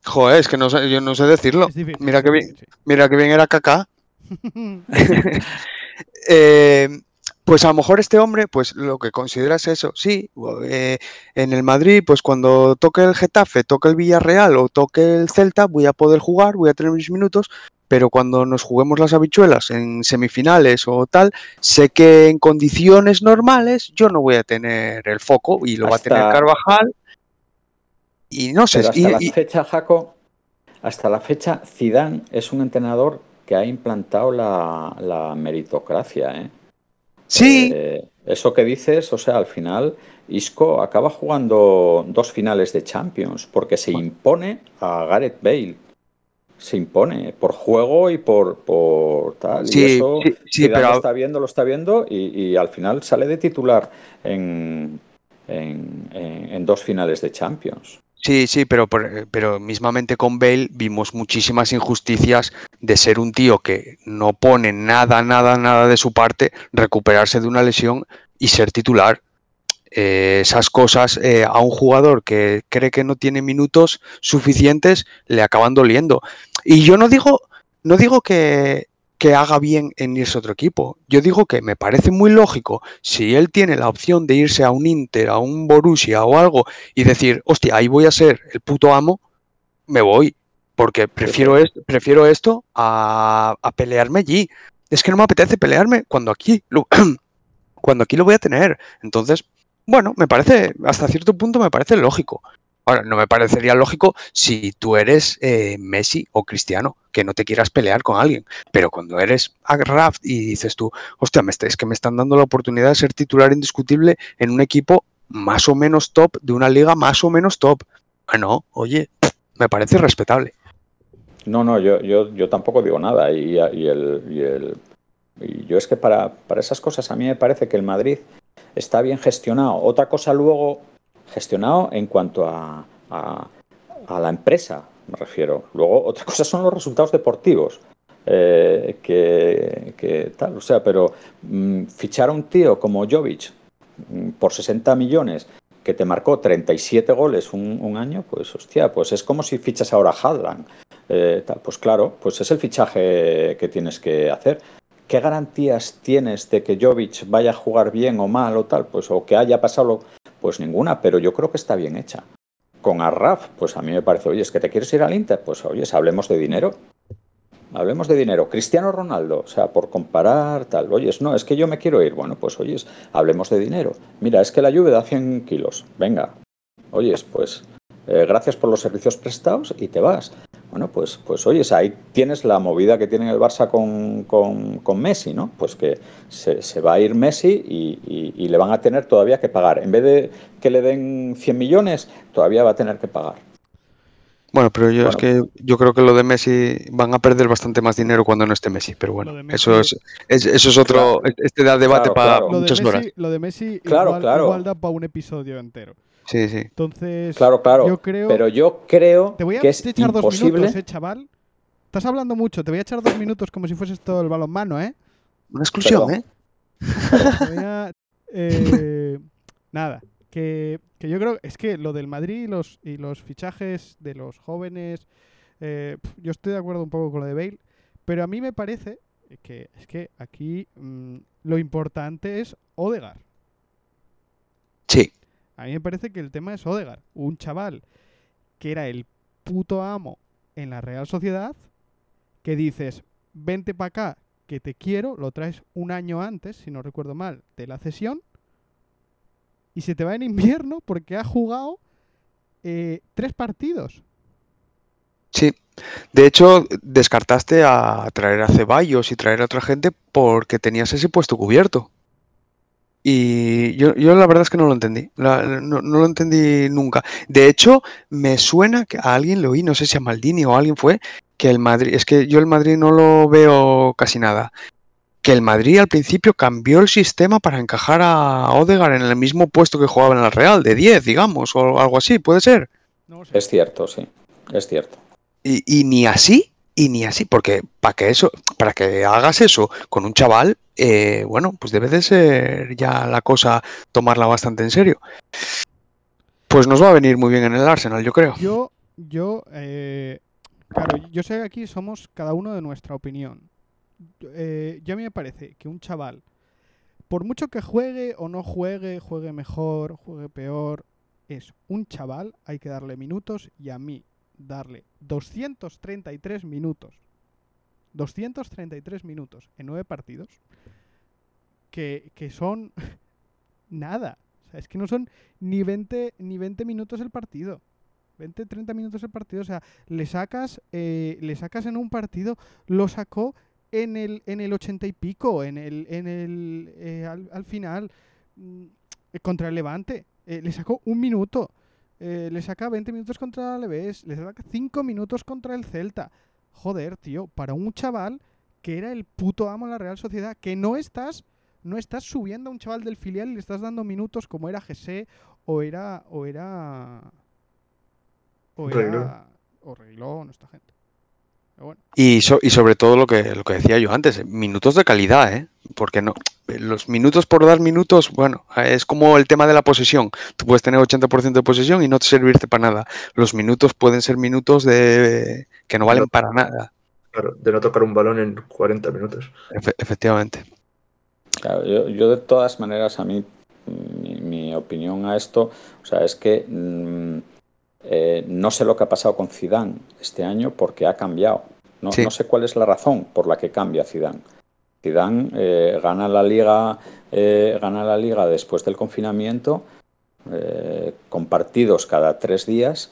joder, es que no sé, yo no sé decirlo. Difícil, Mira que bien, mira que bien era Kaká. pues a lo mejor este hombre, pues lo que considera es eso, sí, eh, en el Madrid, pues cuando toque el Getafe, toque el Villarreal o toque el Celta, voy a poder jugar, voy a tener mis minutos, pero cuando nos juguemos las habichuelas en semifinales o tal, sé que en condiciones normales yo no voy a tener el foco y lo va a tener Carvajal. Y no sé, hasta y- la y- fecha, Jaco, hasta la fecha, Zidane es un entrenador que ha implantado la, la meritocracia, ¿eh? Sí, Eh, eso que dices, o sea, al final Isco acaba jugando dos finales de Champions porque se impone a Gareth Bale. Se impone por juego y por, por tal. y sí, eso sí, pero lo está viendo, lo está viendo y, y al final sale de titular en, en- en- en dos finales de Champions. Sí, sí, pero, por- pero mismamente con Bale vimos muchísimas injusticias de ser un tío que no pone nada, nada, nada de su parte, recuperarse de una lesión y ser titular. Eh, esas cosas eh, a un jugador que cree que no tiene minutos suficientes le acaban doliendo. Y yo no digo, no digo que, que haga bien en irse a otro equipo. Yo digo que me parece muy lógico si él tiene la opción de irse a un Inter, a un Borussia o algo y decir, hostia, ahí voy a ser el puto amo, me voy. Porque prefiero, esto, prefiero esto a, a pelearme allí. Es que no me apetece pelearme cuando aquí lo, cuando aquí lo voy a tener. Entonces, bueno, me parece, hasta cierto punto me parece lógico. Ahora, no me parecería lógico si tú eres eh, Messi o Cristiano, que no te quieras pelear con alguien. Pero cuando eres Raft y dices tú, hostia, me es que me están dando la oportunidad de ser titular indiscutible en un equipo más o menos top de una liga más o menos top. Bueno, oye, me parece respetable. No, no, yo, yo, yo tampoco digo nada. Y, el, y el yo es que para, para esas cosas a mí me parece que el Madrid está bien gestionado. Otra cosa luego, gestionado en cuanto a, a, a la empresa, me refiero. Luego, otra cosa son los resultados deportivos. Eh, que, que, tal, o sea, pero mmm, fichar a un tío como Jovic mmm, por 60 millones que te marcó 37 goles un, un, año, pues hostia, pues es como si fichas ahora a Hadland. Eh, tal, pues claro, pues es el fichaje que tienes que hacer. ¿Qué garantías tienes de que Jovic vaya a jugar bien o mal o tal? Pues o que haya pasado, pues ninguna, pero yo creo que está bien hecha. Con Arraf, pues a mí me parece, oye, es que te quieres ir al Inter, pues oye, hablemos de dinero. Hablemos de dinero. Cristiano Ronaldo, o sea, por comparar tal, oyes, no, es que yo me quiero ir. Bueno, pues oyes, hablemos de dinero. Mira, es que la lluvia da 100 kilos. Venga, oyes, pues eh, gracias por los servicios prestados y te vas. Bueno, pues, pues oyes, ahí tienes la movida que tiene el Barça con, con, con Messi, ¿no? Pues que se, se, va a ir Messi y, y, y le van a tener todavía que pagar. En vez de que le den 100 millones, todavía va a tener que pagar. Bueno, pero yo bueno, es que yo creo que lo de Messi van a perder bastante más dinero cuando no esté Messi, pero bueno, Messi, eso es, es, eso es otro, claro, este da debate claro, para claro. muchas lo horas. Messi, lo de Messi claro, igual, claro. igual da para un episodio entero. Sí, sí. Entonces, claro, claro. yo creo, pero yo creo te voy a que es echar imposible. dos minutos, eh, chaval. Estás hablando mucho, te voy a echar dos minutos como si fueses todo el balonmano, ¿eh? Una exclusión, Perdón. ¿eh? Te voy a, eh, nada, que, que, yo creo es que lo del Madrid y los, y los fichajes de los jóvenes, eh, yo estoy de acuerdo un poco con lo de Bale, pero a mí me parece que es que aquí mmm, lo importante es Odegar. Sí. A mí me parece que el tema es Odegar, un chaval que era el puto amo en la Real Sociedad, que dices, vente para acá, que te quiero, lo traes un año antes, si no recuerdo mal, de la cesión, y se te va en invierno porque ha jugado eh, tres partidos. Sí, de hecho descartaste a traer a Ceballos y traer a otra gente porque tenías ese puesto cubierto. Y yo, yo, la verdad es que no lo entendí, la, no, no, lo entendí nunca. De hecho, me suena que a alguien lo oí, no sé si a Maldini o a alguien fue, que el Madrid, es que yo el Madrid no lo veo casi nada, que el Madrid al principio cambió el sistema para encajar a Odegar en el mismo puesto que jugaba en el Real, de 10, digamos, o algo así, puede ser. Es cierto, sí, es cierto. Y, y ni así, y ni así, porque para que eso, para que hagas eso con un chaval, eh, bueno, pues debe de ser ya la cosa tomarla bastante en serio. Pues nos va a venir muy bien en el Arsenal, yo creo. Yo, yo, eh, claro, yo sé que aquí somos cada uno de nuestra opinión. Eh, yo a mí me parece que un chaval, por mucho que juegue o no juegue, juegue mejor, juegue peor, es un chaval, hay que darle minutos y a mí darle 233 minutos 233 minutos en nueve partidos que, que son nada. O sea, es que no son ni 20, ni 20 minutos el partido. 20, 30 minutos el partido. O sea, le sacas, eh, le sacas en un partido, lo sacó en el, en el 80 y pico, en el, en el eh, al, al, final, mm, contra el Levante. Eh, le sacó un minuto. le saca 20 minutos contra el Leves. Le saca 5 minutos contra el Celta joder, tío, para un chaval que era el puto amo de la Real Sociedad, que no estás, no estás subiendo a un chaval del filial y le estás dando minutos como era Gese o era, o era, o era, o Reguilón, esta gente. Bueno. Y, so, y, sobre todo lo que, lo que decía yo antes, minutos de calidad, ¿eh? Porque no, los minutos por dar minutos, bueno, es como el tema de la posesión. Tú puedes tener 80% de posesión y no te servirte para nada. Los minutos pueden ser minutos de que no valen no, para nada. Claro, de no tocar un balón en 40 minutos. Efe, efectivamente. Claro, yo, yo, de todas maneras, a mí, mi, mi, opinión a esto, o sea, es que mmm, eh, no sé lo que ha pasado con Zidane este año porque ha cambiado. No, sí. no sé cuál es la razón por la que cambia Zidane. Zidane eh, gana la liga, eh, gana la liga después del confinamiento, eh, con partidos cada tres días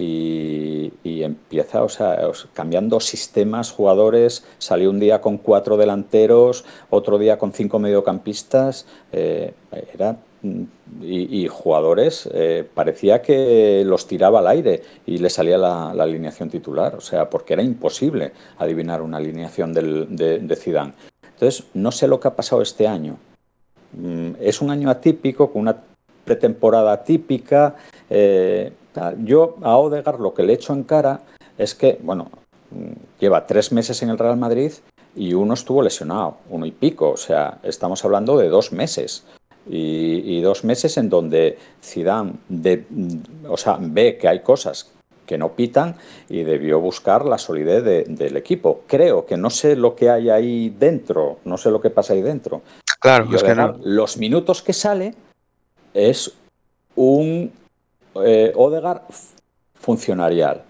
y, empieza, o sea, cambiando sistemas, jugadores. Salió un día con cuatro delanteros, otro día con cinco mediocampistas. Eh, era y, jugadores eh, parecía que los tiraba al aire y le salía la, alineación titular, o sea, porque era imposible adivinar una alineación del, de, de Zidane. Entonces, no sé lo que ha pasado este año. Mm, es un año atípico, con una pretemporada típica. Eh, yo a Odegar lo que le echo en cara es que, bueno, lleva tres meses en el Real Madrid y uno estuvo lesionado, uno y pico, o sea, estamos hablando de dos meses. Y, dos meses en donde Zidane de, o sea, ve que hay cosas que no pitan y debió buscar la solidez del equipo. Creo que no sé lo que hay ahí dentro, no sé lo que pasa ahí dentro. Claro, es que los minutos que sale es un eh, Odegar funcionarial.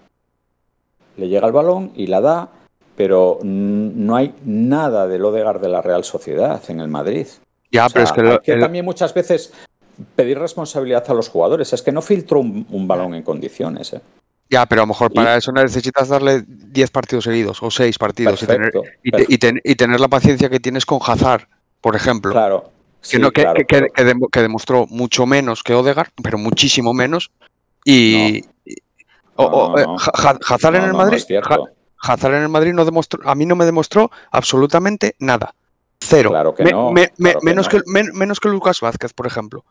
Le llega el balón y la da, pero no hay nada del Odegar de la Real Sociedad en el Madrid. Ya, pero es que, también muchas veces pedir responsabilidad a los jugadores. Es que no filtró un, balón en condiciones. ¿eh? Ya, pero a lo mejor para eso necesitas darle 10 partidos seguidos o 6 partidos y, tener, la paciencia que tienes con Hazard, por ejemplo. Claro. Que, demostró mucho menos que Odegar, pero muchísimo menos. Y. Hazard en el Madrid. Hazard en el Madrid no demostró, a mí no me demostró absolutamente nada. Cero. Claro que no. menos, que, menos que Lucas Vázquez, por ejemplo.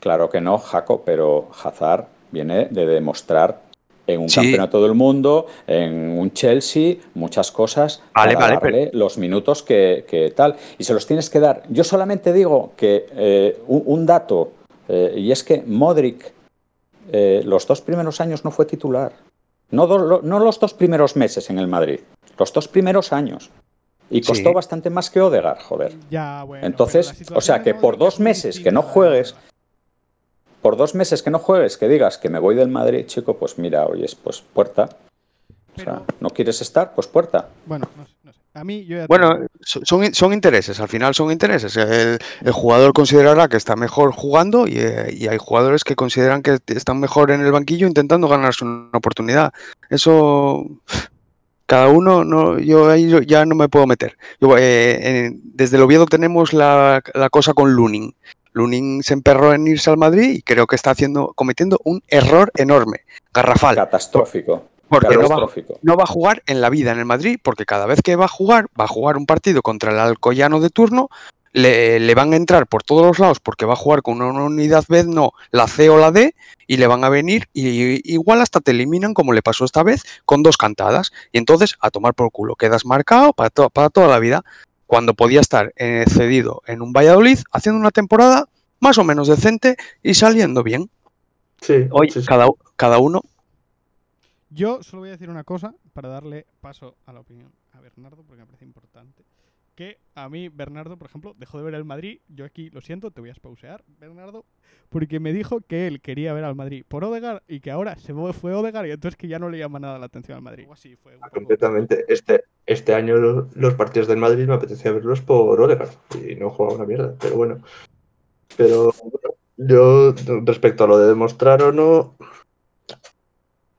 Claro que no, Jaco, pero Hazard viene de demostrar en un campeonato del mundo, en un Chelsea, muchas cosas vale, para darle los minutos que, tal. Y se los tienes que dar. Yo solamente digo que eh, un, dato, eh, y es que Modric eh, los dos primeros años no fue titular. No, no, los dos primeros meses en el Madrid, los dos primeros años. Y costó bastante más que Odegar, joder. Ya, bueno, Entonces, o sea, que por dos meses que no juegues, por dos meses que no juegues, que digas que me voy del Madrid, chico, pues mira, oyes, pues puerta. O sea, ¿no quieres estar? Pues puerta. Bueno, no sé, no sé. A mí, yo bueno, son, son intereses, al final son intereses. El, jugador considerará que está mejor jugando y, y, hay jugadores que consideran que están mejor en el banquillo intentando ganarse una oportunidad. Eso cada uno, no, yo ahí ya no me puedo meter. Eh, desde el Oviedo tenemos la, cosa con Lunin. Lunin se emperró en irse al Madrid y creo que está haciendo, cometiendo un error enorme, garrafal. Catastrófico. Porque no va, a jugar en la vida en el Madrid, porque cada vez que va a jugar, va a jugar un partido contra el Alcoyano de turno, le, van a entrar por todos los lados porque va a jugar con una unidad B, no, la C o la D, y le van a venir y igual hasta te eliminan como le pasó esta vez con dos cantadas. Y entonces a tomar por culo, quedas marcado para, para toda la vida, cuando podía estar eh, cedido en un Valladolid haciendo una temporada más o menos decente y saliendo bien. Sí, Hoy Cada, cada uno. Yo solo voy a decir una cosa para darle paso a la opinión a Bernardo porque me parece importante que a mí Bernardo, por ejemplo, dejó de ver el Madrid. Yo aquí lo siento, te voy a espausear, Bernardo, porque me dijo que él quería ver al Madrid por Odegar y que ahora se fue Odegar y entonces que ya no le llama nada la atención al Madrid. Así fue Completamente. Este, este año los partidos del Madrid me apetecía verlos por Odegar y no jugaba una mierda, pero bueno. Pero yo, respecto a lo de demostrar o no,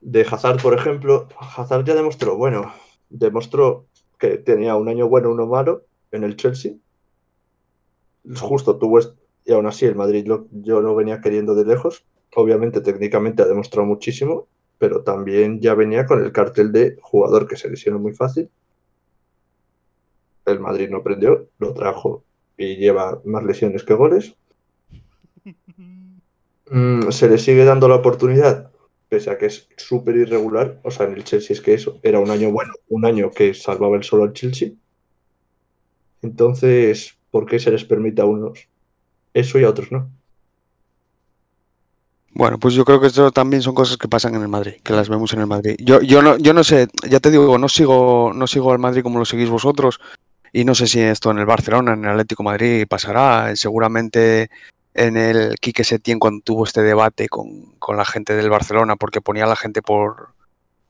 de Hazard, por ejemplo, Hazard ya demostró, bueno, demostró que tenía un año bueno, uno malo, en el Chelsea. Justo tuvo, y aún así el Madrid yo no venía queriendo de lejos. Obviamente técnicamente ha demostrado muchísimo, pero también ya venía con el cartel de jugador que se lesionó muy fácil. El Madrid no prendió, lo trajo y lleva más lesiones que goles. Mm, se le sigue dando la oportunidad, pese a que es súper irregular. O sea, en el Chelsea es que eso era un año bueno, un año que salvaba el solo al Chelsea. Entonces, ¿por qué se les permite a unos eso y a otros no? Bueno, pues yo creo que esto también son cosas que pasan en el Madrid, que las vemos en el Madrid. Yo, yo no, yo no sé, ya te digo, no sigo, no sigo al Madrid como lo seguís vosotros, y no sé si esto en el Barcelona, en el Atlético Madrid pasará. Seguramente en el Quique Setién cuando tuvo este debate con, con, la gente del Barcelona, porque ponía a la gente por,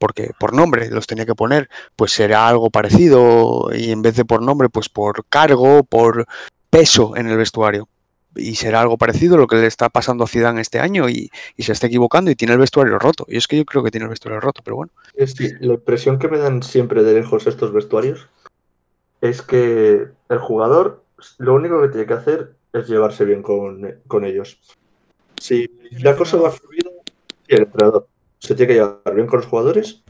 porque por nombre los tenía que poner, pues será algo parecido y en vez de por nombre, pues por cargo, por peso en el vestuario. Y será algo parecido lo que le está pasando a Zidane este año y, se está equivocando y tiene el vestuario roto. Y es que yo creo que tiene el vestuario roto, pero bueno. Es la impresión que me dan siempre de lejos estos vestuarios es que el jugador lo único que tiene que hacer es llevarse bien con, con ellos. Si la cosa va fluida, el entrenador se tiene que llevar bien con los jugadores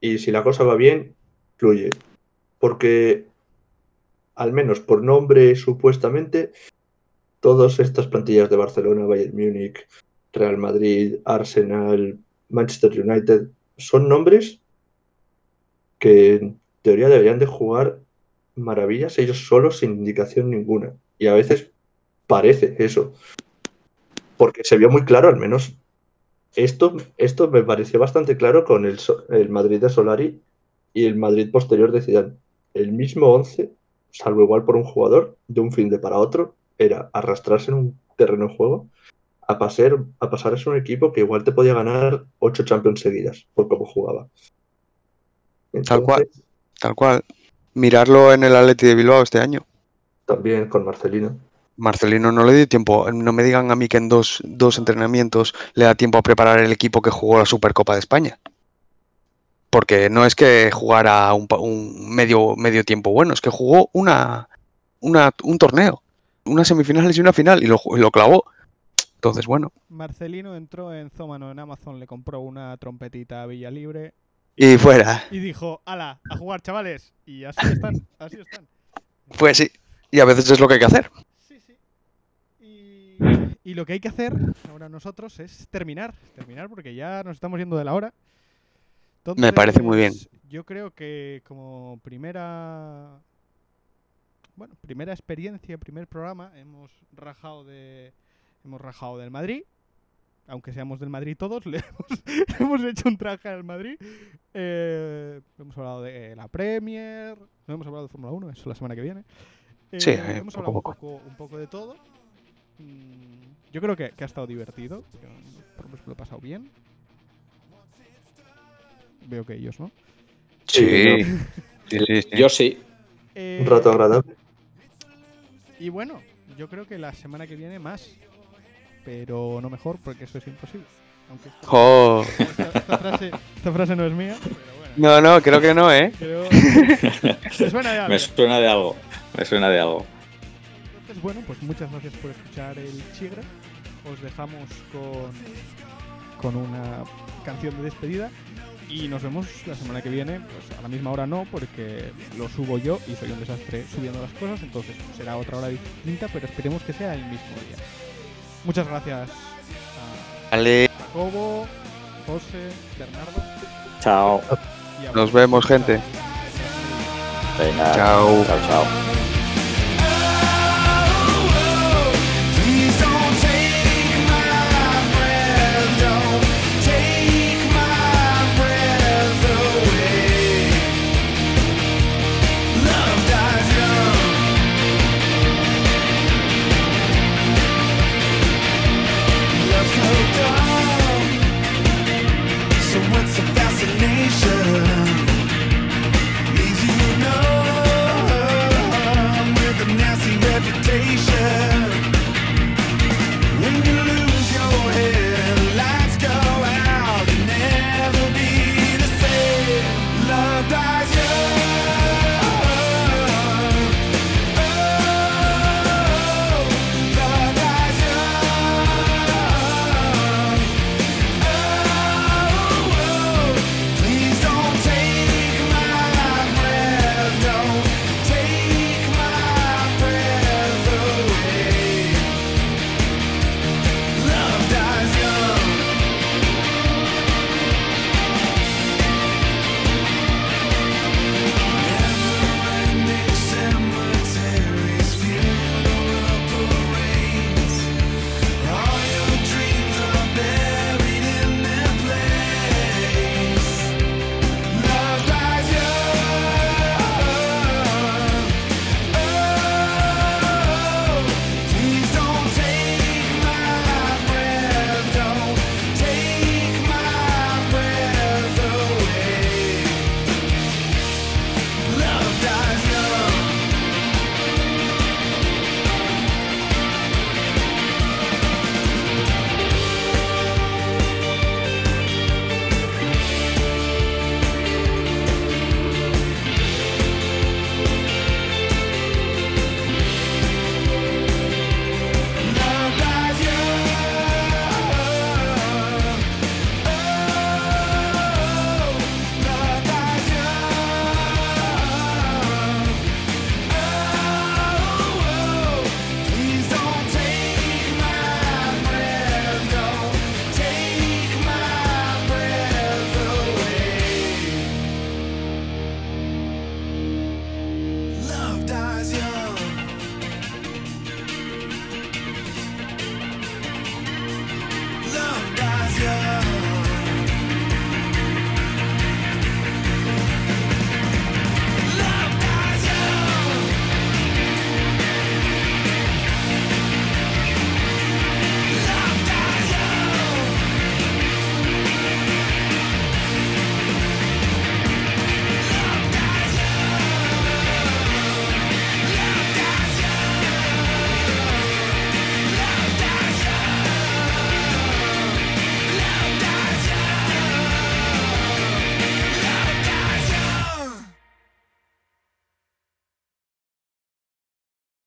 y si la cosa va bien, fluye. Porque, al menos por nombre, supuestamente, todas estas plantillas de Barcelona, Bayern Múnich, Real Madrid, Arsenal, Manchester United, son nombres que en teoría deberían de jugar maravillas ellos solos sin indicación ninguna. Y a veces parece eso. Porque se vio muy claro, al menos esto, esto me pareció bastante claro con el, el Madrid de Solari y el Madrid posterior de Zidane. El mismo 11, salvo igual por un jugador, de un fin de para otro, era arrastrarse en un terreno de juego a pasar, a pasar a ser un equipo que igual te podía ganar ocho Champions seguidas por cómo jugaba. tal cual, tal cual. Mirarlo en el Atleti de Bilbao este año. También con Marcelino. Marcelino no le dio tiempo, no me digan a mí que en dos, dos entrenamientos le da tiempo a preparar el equipo que jugó la Supercopa de España. Porque no es que jugara un, un medio, medio tiempo bueno, es que jugó una, una, un torneo, unas semifinales y una final y lo, lo clavó. Entonces, bueno. Marcelino entró en Zómano en Amazon, le compró una trompetita a Villa Libre. Y fuera. Y dijo, ala, a jugar, chavales. Y así están, así están. Pues sí, y a veces es lo que hay que hacer. Y, lo que hay que hacer ahora nosotros es terminar, terminar porque ya nos estamos yendo de la hora. Entonces, Me parece muy bien. Yo creo que como primera bueno, primera experiencia, primer programa, hemos rajado de hemos rajado del Madrid. Aunque seamos del Madrid todos, le hemos, hemos hecho un traje al Madrid. Eh, hemos hablado de la Premier, no hemos hablado de Fórmula 1, eso la semana que viene. Eh, Sí, eh, hemos hablado poco. Un, poco, un poco de todo. Mm, Yo creo que, que ha estado divertido. Yo, por lo menos me lo he pasado bien. Veo que ellos, ¿no? Sí, sí, sí, sí. Yo sí. Eh, Un rato agradable. Y bueno, yo creo que la semana que viene más. Pero no mejor, porque eso es imposible. Aunque esto- esta, esta frase, esta frase no es mía, pero bueno. No, no, creo que no, ¿eh? Creo... Me suena de algo. Me suena de algo. Me suena de algo. Entonces, bueno, pues muchas gracias por escuchar el Chigre. Os dejamos con, con una canción de despedida. Y nos vemos la semana que viene. Pues a la misma hora no, porque lo subo yo y soy un desastre subiendo las cosas. Entonces será otra hora distinta, pero esperemos que sea el mismo día. Muchas gracias a Vale, Jacobo, José, Bernardo. Chao. Nos vemos, gente. Venga. Chao. Chao, chao.